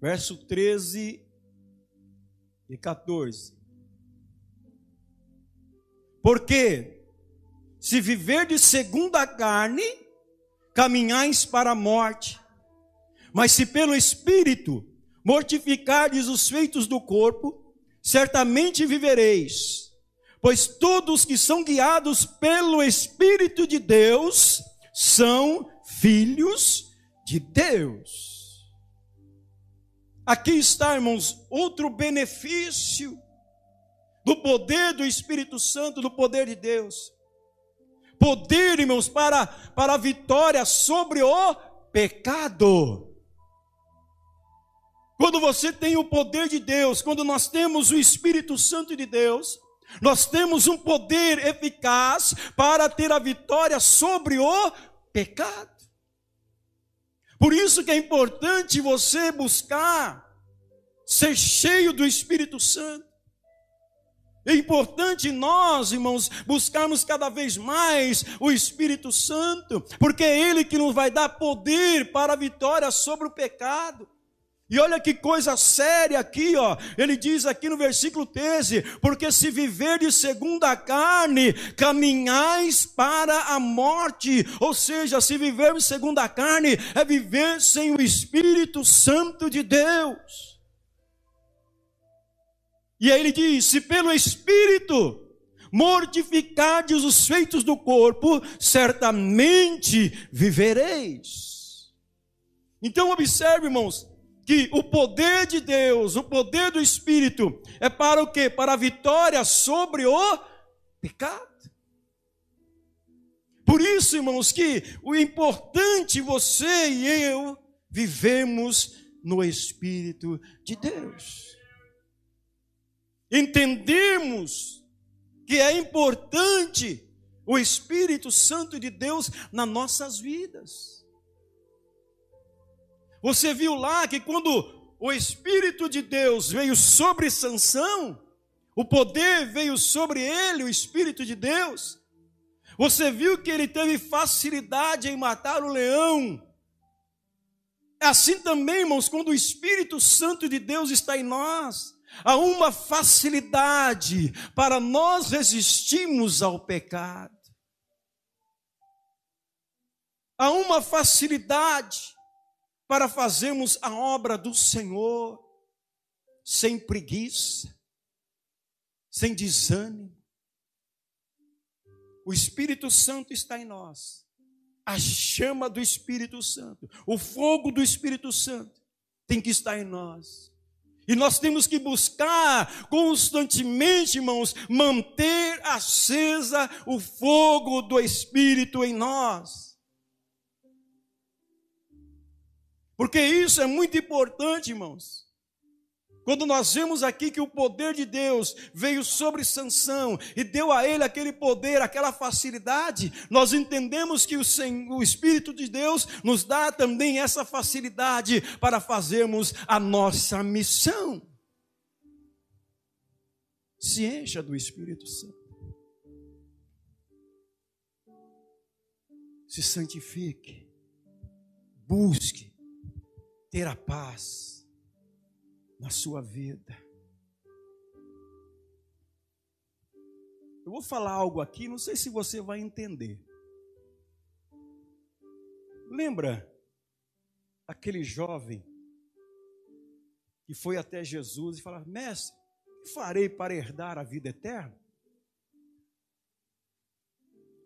Verso 13 e 14. Porque se viver de segunda carne, caminhais para a morte. Mas se pelo Espírito mortificardes os feitos do corpo, certamente vivereis. Pois todos que são guiados pelo Espírito de Deus são filhos de Deus. Aqui está, irmãos, outro benefício do poder do Espírito Santo, do poder de Deus. Poder, irmãos, para, para a vitória sobre o pecado. Quando você tem o poder de Deus, quando nós temos o Espírito Santo de Deus, nós temos um poder eficaz para ter a vitória sobre o pecado. Por isso que é importante você buscar ser cheio do Espírito Santo. É importante nós, irmãos, buscarmos cada vez mais o Espírito Santo, porque é Ele que nos vai dar poder para a vitória sobre o pecado. E olha que coisa séria aqui, ó. Ele diz aqui no versículo 13: Porque se viver de segunda carne, caminhais para a morte. Ou seja, se vivermos segundo a carne, é viver sem o Espírito Santo de Deus. E aí ele diz: Se pelo Espírito mortificardes os feitos do corpo, certamente vivereis. Então, observe, irmãos, que o poder de Deus, o poder do Espírito, é para o quê? Para a vitória sobre o pecado. Por isso, irmãos, que o importante você e eu vivemos no Espírito de Deus. Entendemos que é importante o Espírito Santo de Deus nas nossas vidas. Você viu lá que quando o Espírito de Deus veio sobre Sansão, o poder veio sobre ele, o Espírito de Deus. Você viu que ele teve facilidade em matar o leão. É assim também, irmãos, quando o Espírito Santo de Deus está em nós, há uma facilidade para nós resistirmos ao pecado. Há uma facilidade para fazermos a obra do Senhor sem preguiça, sem desânimo. O Espírito Santo está em nós. A chama do Espírito Santo, o fogo do Espírito Santo tem que estar em nós. E nós temos que buscar constantemente, irmãos, manter acesa o fogo do Espírito em nós. Porque isso é muito importante, irmãos. Quando nós vemos aqui que o poder de Deus veio sobre Sansão e deu a ele aquele poder, aquela facilidade, nós entendemos que o, o Espírito de Deus nos dá também essa facilidade para fazermos a nossa missão. Se encha do Espírito Santo. Se santifique busque ter a paz na sua vida. Eu vou falar algo aqui, não sei se você vai entender. Lembra aquele jovem que foi até Jesus e falou: Mestre, o que farei para herdar a vida eterna?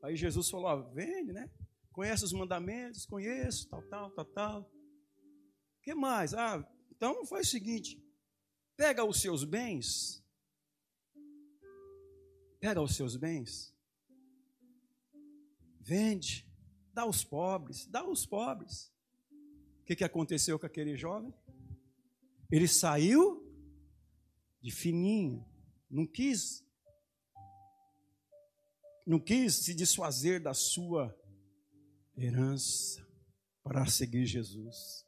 Aí Jesus falou: ah, Vende, né? Conhece os mandamentos? Conheço, tal, tal, tal, tal. Que mais? Ah, então faz o seguinte: pega os seus bens Pega os seus bens, vende, dá aos pobres, dá aos pobres. O que, que aconteceu com aquele jovem? Ele saiu de fininho, não quis, não quis se desfazer da sua herança para seguir Jesus.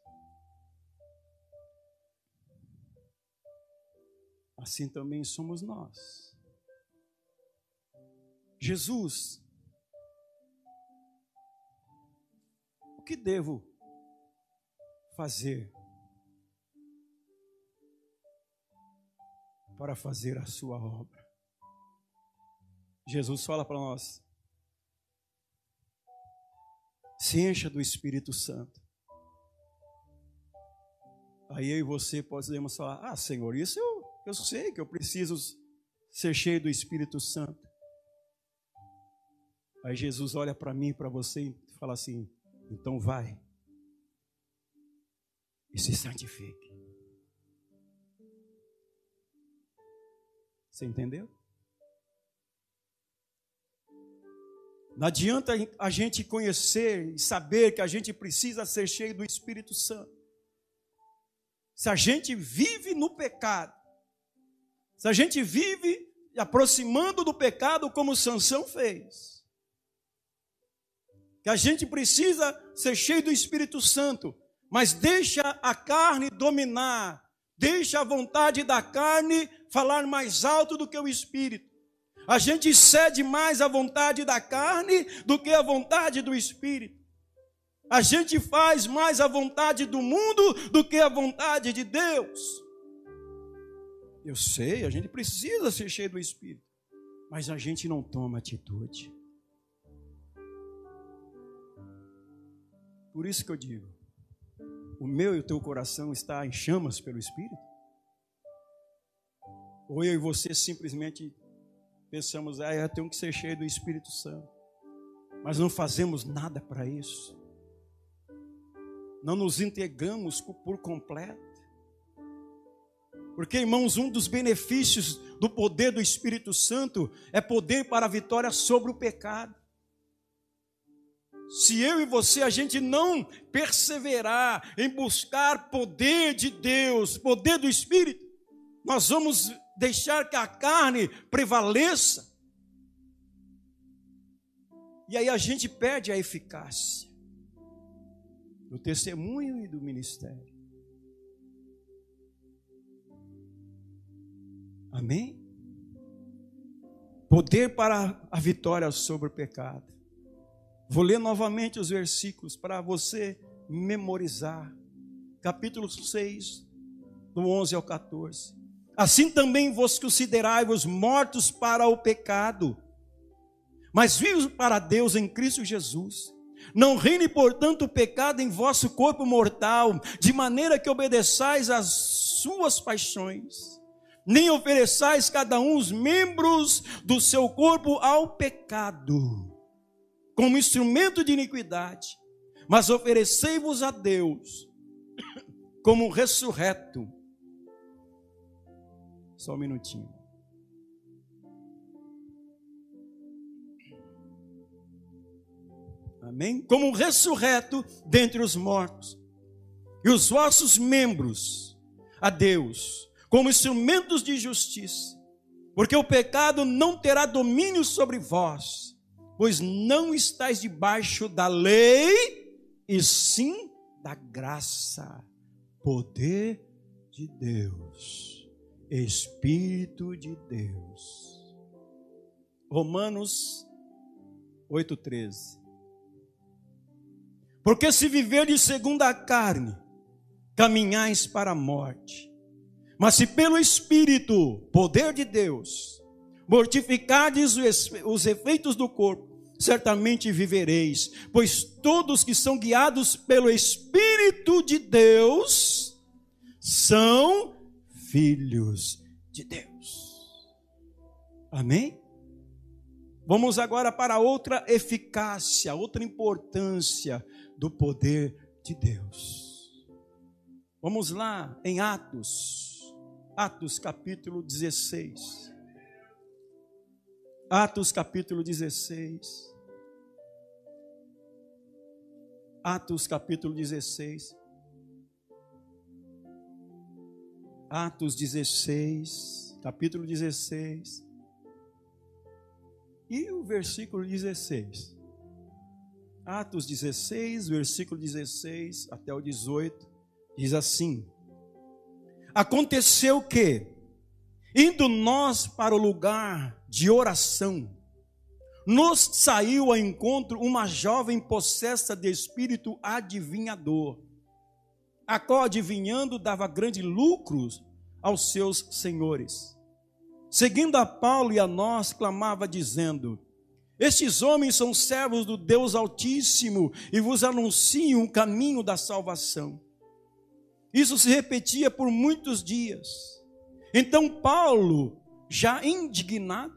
Assim também somos nós. Jesus, o que devo fazer para fazer a sua obra? Jesus fala para nós: se encha do Espírito Santo. Aí eu e você podemos falar: Ah, Senhor, isso eu, eu sei que eu preciso ser cheio do Espírito Santo. Aí Jesus olha para mim para você e fala assim: então vai e se santifique. Você entendeu? Não adianta a gente conhecer e saber que a gente precisa ser cheio do Espírito Santo. Se a gente vive no pecado, se a gente vive aproximando do pecado como Sansão fez, que a gente precisa ser cheio do Espírito Santo, mas deixa a carne dominar, deixa a vontade da carne falar mais alto do que o Espírito. A gente cede mais à vontade da carne do que à vontade do Espírito. A gente faz mais a vontade do mundo do que a vontade de Deus. Eu sei, a gente precisa ser cheio do Espírito, mas a gente não toma atitude. Por isso que eu digo: o meu e o teu coração está em chamas pelo Espírito? Ou eu e você simplesmente pensamos, ah, eu tenho que ser cheio do Espírito Santo, mas não fazemos nada para isso, não nos integramos por completo. Porque, irmãos, um dos benefícios do poder do Espírito Santo é poder para a vitória sobre o pecado. Se eu e você a gente não perseverar em buscar poder de Deus, poder do Espírito, nós vamos deixar que a carne prevaleça. E aí a gente perde a eficácia do testemunho e do ministério. Amém? Poder para a vitória sobre o pecado. Vou ler novamente os versículos para você memorizar. Capítulo 6, do 11 ao 14. Assim também vos considerai-vos mortos para o pecado, mas vivos para Deus em Cristo Jesus. Não reine, portanto, o pecado em vosso corpo mortal, de maneira que obedeçais às suas paixões, nem ofereçais cada um os membros do seu corpo ao pecado como instrumento de iniquidade, mas oferecei-vos a Deus [COUGHS] como ressurreto. Só um minutinho. Amém? Como ressurreto dentre os mortos. E os vossos membros a Deus, como instrumentos de justiça. Porque o pecado não terá domínio sobre vós pois não estáis debaixo da lei, e sim da graça, poder de Deus, Espírito de Deus. Romanos 8,13. Porque se viverdes segundo a carne, caminhais para a morte. Mas se pelo Espírito, poder de Deus, mortificardes os efeitos do corpo, certamente vivereis, pois todos que são guiados pelo Espírito de Deus são filhos de Deus. Amém? Vamos agora para outra eficácia, outra importância do poder de Deus. Vamos lá em Atos, Atos capítulo 16. Atos capítulo 16. Atos capítulo 16. Atos 16, capítulo 16. E o versículo 16. Atos 16, versículo 16 até o 18, diz assim: Aconteceu que, indo nós para o lugar de oração, nos saiu ao encontro uma jovem possessa de espírito adivinhador, a qual adivinhando dava grandes lucros aos seus senhores. Seguindo a Paulo e a nós, clamava dizendo: Estes homens são servos do Deus Altíssimo e vos anunciam o caminho da salvação. Isso se repetia por muitos dias. Então Paulo, já indignado,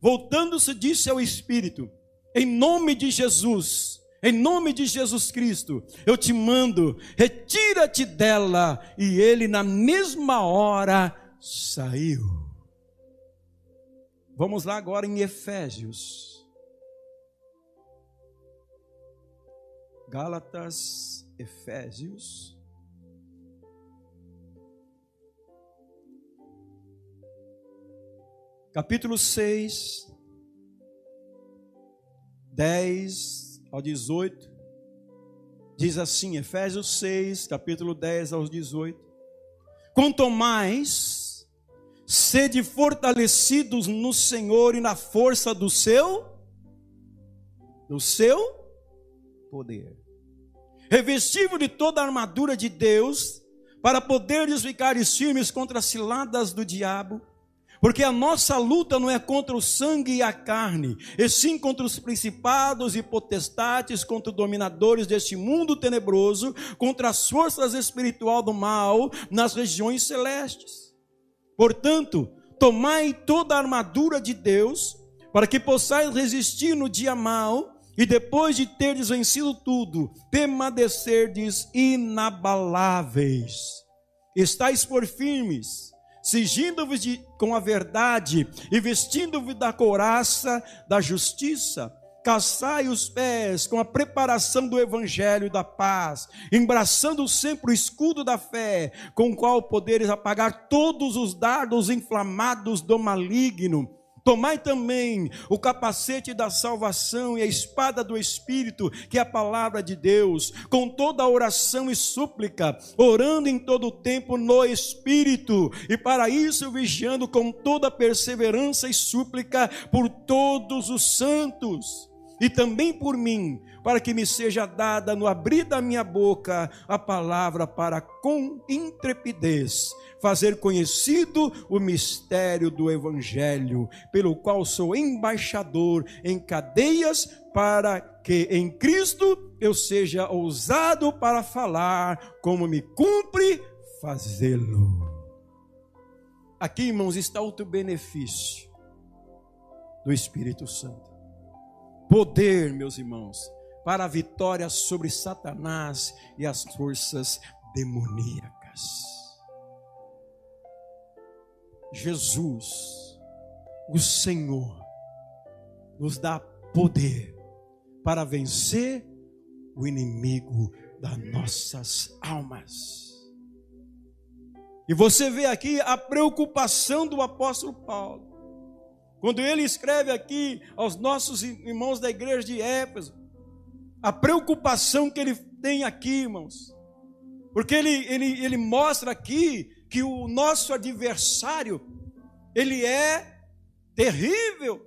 voltando-se, disse ao Espírito: Em nome de Jesus, em nome de Jesus Cristo, eu te mando, retira-te dela. E ele, na mesma hora, saiu. Vamos lá agora em Efésios. Gálatas, Efésios. Capítulo 6, 10 ao 18. Diz assim, Efésios 6, capítulo 10 aos 18. Quanto mais sede fortalecidos no Senhor e na força do seu do seu poder. Revestido de toda a armadura de Deus, para poderes ficar firmes contra as ciladas do diabo, porque a nossa luta não é contra o sangue e a carne, e sim contra os principados e potestades, contra os dominadores deste mundo tenebroso, contra as forças espiritual do mal nas regiões celestes. Portanto, tomai toda a armadura de Deus, para que possais resistir no dia mau, e depois de teres vencido tudo, permanecerdes inabaláveis. Estais por firmes, sigindo-vos com a verdade e vestindo-vos da couraça da justiça calçai os pés com a preparação do evangelho da paz, embraçando sempre o escudo da fé, com o qual poderes apagar todos os dardos inflamados do maligno. Tomai também o capacete da salvação e a espada do Espírito, que é a palavra de Deus, com toda a oração e súplica, orando em todo o tempo no Espírito, e para isso vigiando com toda perseverança e súplica por todos os santos. E também por mim, para que me seja dada no abrir da minha boca a palavra para com intrepidez fazer conhecido o mistério do evangelho, pelo qual sou embaixador em cadeias para que em Cristo eu seja ousado para falar como me cumpre fazê-lo. Aqui, irmãos, está outro benefício do Espírito Santo poder, meus irmãos, para a vitória sobre Satanás e as forças demoníacas. Jesus, o Senhor, nos dá poder para vencer o inimigo das nossas almas. E você vê aqui a preocupação do apóstolo Paulo. Quando ele escreve aqui aos nossos irmãos da igreja de Éfeso, a preocupação que ele tem aqui, irmãos, porque ele, ele, ele mostra aqui que o nosso adversário, ele é terrível,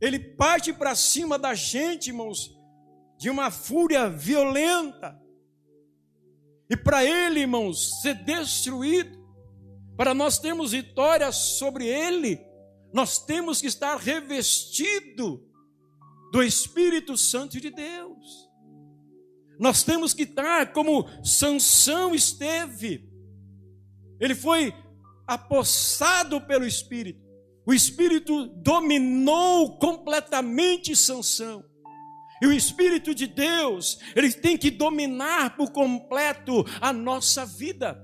ele parte para cima da gente, irmãos, de uma fúria violenta. E para ele, irmãos, ser destruído, para nós termos vitória sobre ele, nós temos que estar revestido do Espírito Santo de Deus. Nós temos que estar como Sansão esteve. Ele foi apossado pelo Espírito. O Espírito dominou completamente Sansão. E o Espírito de Deus, ele tem que dominar por completo a nossa vida.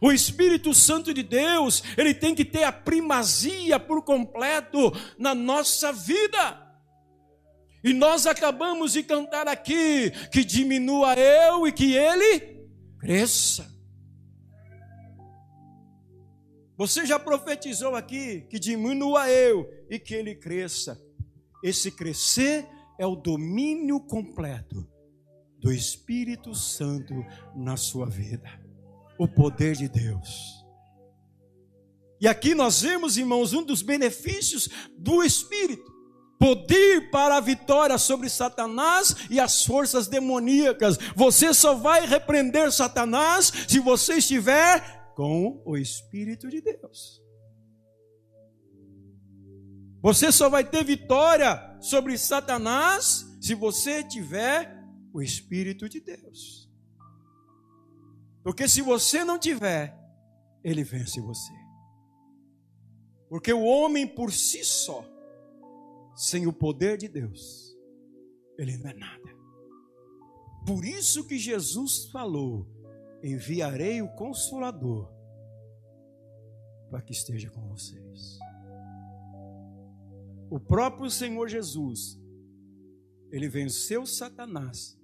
O Espírito Santo de Deus, ele tem que ter a primazia por completo na nossa vida. E nós acabamos de cantar aqui que diminua eu e que ele cresça. Você já profetizou aqui que diminua eu e que ele cresça. Esse crescer é o domínio completo do Espírito Santo na sua vida. O poder de Deus. E aqui nós vemos, irmãos, um dos benefícios do Espírito. Poder para a vitória sobre Satanás e as forças demoníacas. Você só vai repreender Satanás se você estiver com o Espírito de Deus. Você só vai ter vitória sobre Satanás se você tiver o Espírito de Deus. Porque se você não tiver, ele vence você. Porque o homem por si só, sem o poder de Deus, ele não é nada. Por isso que Jesus falou: enviarei o Consolador para que esteja com vocês. O próprio Senhor Jesus, ele venceu Satanás.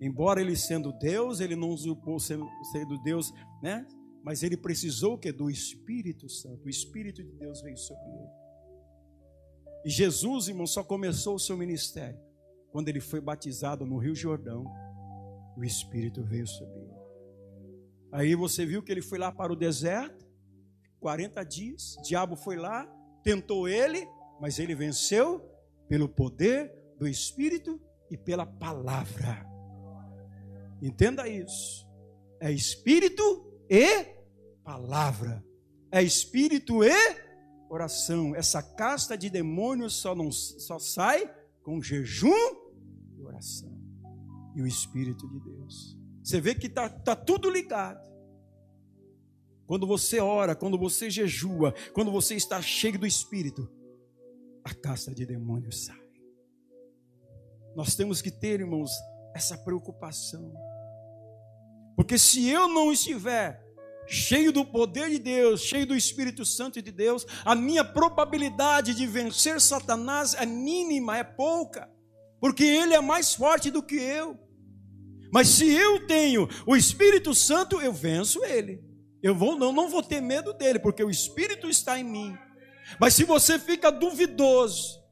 Embora ele sendo Deus, ele não sendo, sendo Deus, né? Mas ele precisou que do Espírito Santo. O Espírito de Deus veio sobre ele. E Jesus, irmão, só começou o seu ministério quando ele foi batizado no Rio Jordão. O Espírito veio sobre ele. Aí você viu que ele foi lá para o deserto, 40 dias. O diabo foi lá, tentou ele, mas ele venceu pelo poder do Espírito e pela palavra. Entenda isso. É Espírito e palavra. É Espírito e oração. Essa casta de demônios só, não, só sai com jejum e oração. E o Espírito de Deus. Você vê que está tá tudo ligado. Quando você ora, quando você jejua, quando você está cheio do Espírito, a casta de demônios sai. Nós temos que ter, irmãos, essa preocupação. Porque se eu não estiver cheio do poder de Deus, cheio do Espírito Santo de Deus, a minha probabilidade de vencer Satanás é mínima, é pouca, porque ele é mais forte do que eu. Mas se eu tenho o Espírito Santo, eu venço ele. Eu vou, não, não vou ter medo dele, porque o Espírito está em mim. Mas se você fica duvidoso,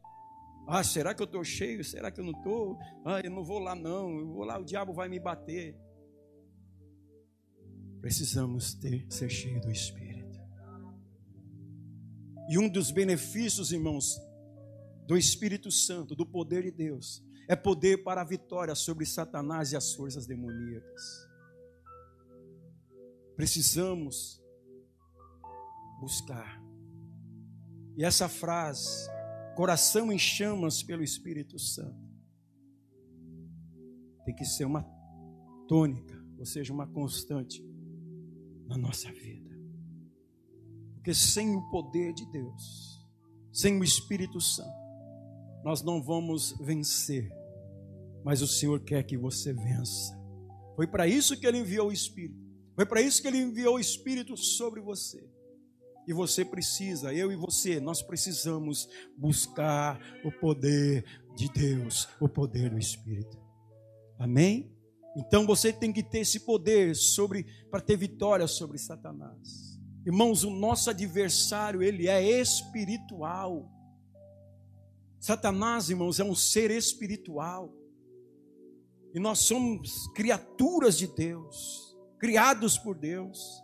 ah, será que eu estou cheio? Será que eu não estou? Ah, eu não vou lá não, eu vou lá, o diabo vai me bater. Precisamos ter, ser cheio do Espírito. E um dos benefícios, irmãos, do Espírito Santo, do poder de Deus, é poder para a vitória sobre Satanás e as forças demoníacas. Precisamos buscar e essa frase, coração em chamas pelo Espírito Santo, tem que ser uma tônica, ou seja, uma constante na nossa vida. Porque sem o poder de Deus, sem o Espírito Santo, nós não vamos vencer, mas o Senhor quer que você vença. Foi para isso que Ele enviou o Espírito, foi para isso que Ele enviou o Espírito sobre você. E você precisa, eu e você, nós precisamos buscar o poder de Deus, o poder do Espírito. Amém? Então você tem que ter esse poder sobre para ter vitória sobre Satanás. Irmãos, o nosso adversário, ele é espiritual. Satanás, irmãos, é um ser espiritual. E nós somos criaturas de Deus, criados por Deus.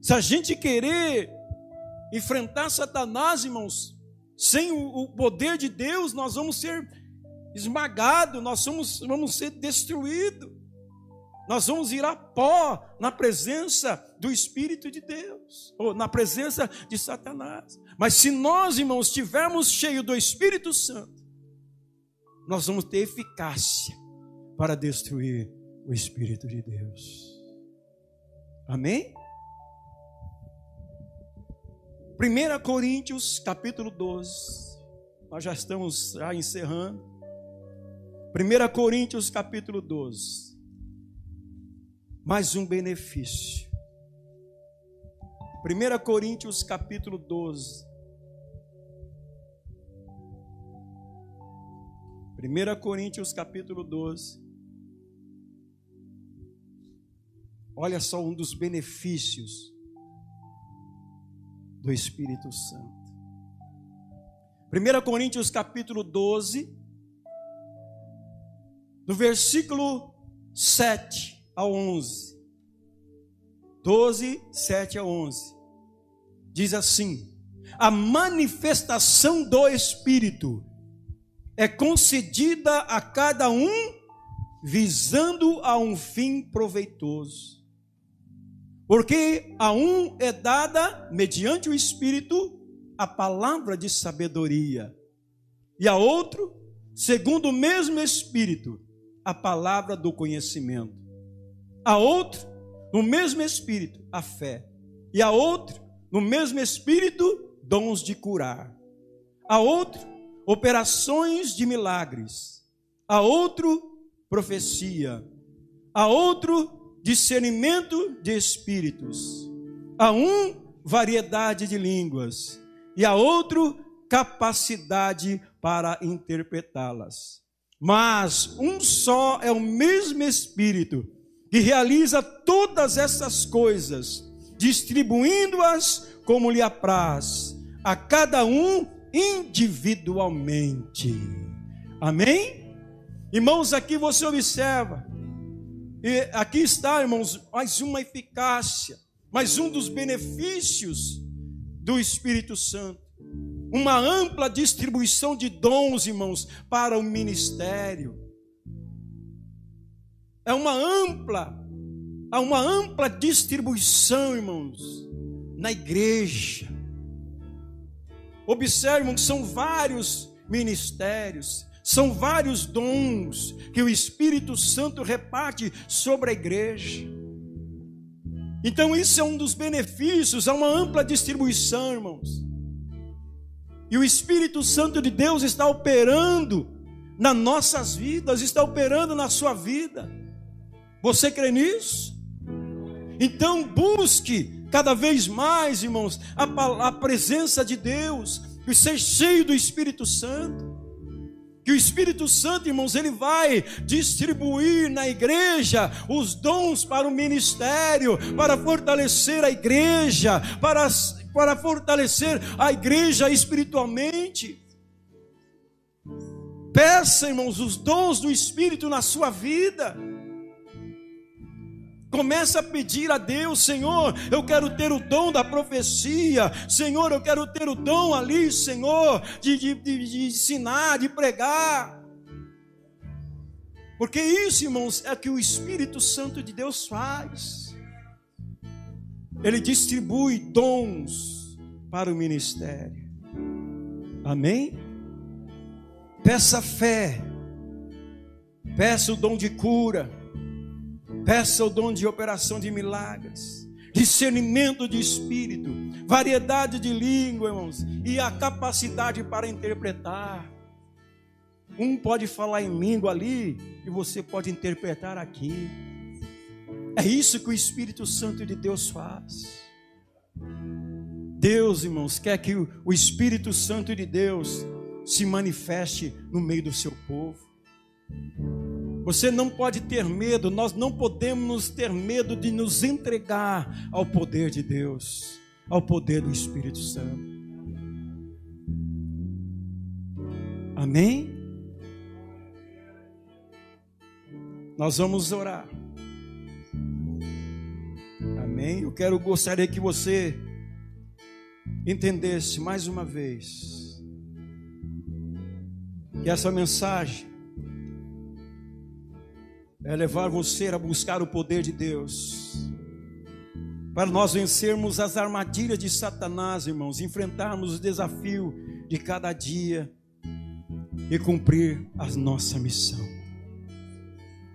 Se a gente querer enfrentar Satanás, irmãos, sem o, poder de Deus, nós vamos ser esmagados, nós somos, vamos ser destruídos. Nós vamos ir a pó na presença do Espírito de Deus, ou na presença de Satanás. Mas se nós, irmãos, estivermos cheios do Espírito Santo, nós vamos ter eficácia para destruir o Espírito de Deus. Amém? 1 Coríntios capítulo 12. Nós já estamos já encerrando. 1 Coríntios capítulo 12. Mais um benefício. 1 Coríntios capítulo 12. 1 Coríntios capítulo 12. Olha só um dos benefícios do Espírito Santo. 1 Coríntios capítulo 12, do versículo 7 ao 11. 12, 7 a 11. Diz assim: A manifestação do Espírito é concedida a cada um visando a um fim proveitoso. Porque a um é dada, mediante o Espírito, a palavra de sabedoria, e a outro, segundo o mesmo Espírito, a palavra do conhecimento. A outro, no mesmo Espírito, a fé. E a outro, no mesmo Espírito, dons de curar. A outro, operações de milagres. A outro, profecia. A outro, discernimento de espíritos. A um, variedade de línguas. E a outro, capacidade para interpretá-las. Mas um só é o mesmo Espírito que realiza todas essas coisas, distribuindo-as como lhe apraz, a cada um individualmente. Amém? Irmãos, aqui você observa e aqui está, irmãos, mais uma eficácia, mais um dos benefícios do Espírito Santo. Uma ampla distribuição de dons, irmãos, para o ministério. É uma ampla, há uma ampla distribuição, irmãos, na igreja. Observam que são vários ministérios, são vários dons que o Espírito Santo reparte sobre a igreja. Então, isso é um dos benefícios, há uma ampla distribuição, irmãos. E o Espírito Santo de Deus está operando nas nossas vidas, está operando na sua vida. Você crê nisso? Então, busque cada vez mais, irmãos, a, a presença de Deus, e ser cheio do Espírito Santo que o Espírito Santo, irmãos, ele vai distribuir na igreja os dons para o ministério, para fortalecer a igreja, para, para fortalecer a igreja espiritualmente. Peça, irmãos, os dons do Espírito na sua vida. Começa a pedir a Deus, Senhor, eu quero ter o dom da profecia, Senhor, eu quero ter o dom ali, Senhor, de, de, de, de ensinar, de pregar. Porque isso, irmãos, é que o Espírito Santo de Deus faz. Ele distribui dons para o ministério. Amém? Peça fé, peça o dom de cura Peça o dom de operação de milagres, discernimento de espírito, variedade de língua, irmãos, e a capacidade para interpretar. Um pode falar em língua ali e você pode interpretar aqui. É isso que o Espírito Santo de Deus faz. Deus, irmãos, quer que o Espírito Santo de Deus se manifeste no meio do seu povo. Você não pode ter medo, nós não podemos ter medo de nos entregar ao poder de Deus, ao poder do Espírito Santo. Amém? Nós vamos orar. Amém? Eu quero gostaria que você entendesse mais uma vez que essa mensagem é levar você a buscar o poder de Deus. Para nós vencermos as armadilhas de Satanás, irmãos, enfrentarmos o desafio de cada dia e cumprir a nossa missão.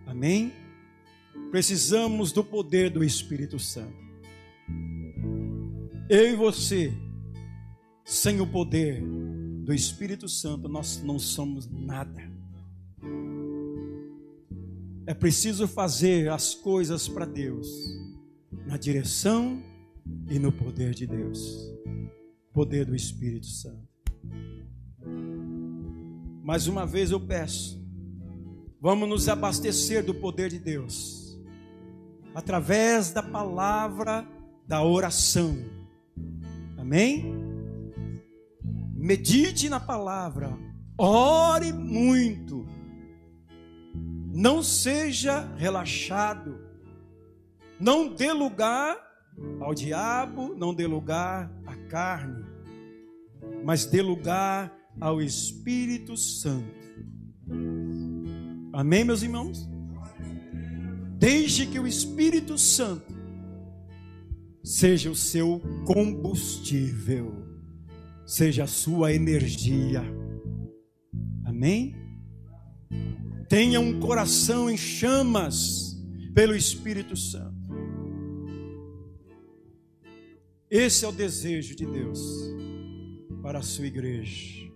Amém? Precisamos do poder do Espírito Santo. Eu e você, sem o poder do Espírito Santo, nós não somos nada. É preciso fazer as coisas para Deus, na direção e no poder de Deus poder do Espírito Santo. Mais uma vez eu peço, vamos nos abastecer do poder de Deus, através da palavra da oração. Amém? Medite na palavra, ore muito, não seja relaxado, não dê lugar ao diabo, não dê lugar à carne, mas dê lugar ao Espírito Santo. Amém, meus irmãos? Deixe que o Espírito Santo seja o seu combustível, seja a sua energia. Amém? Tenha um coração em chamas pelo Espírito Santo. Esse é o desejo de Deus para a sua igreja.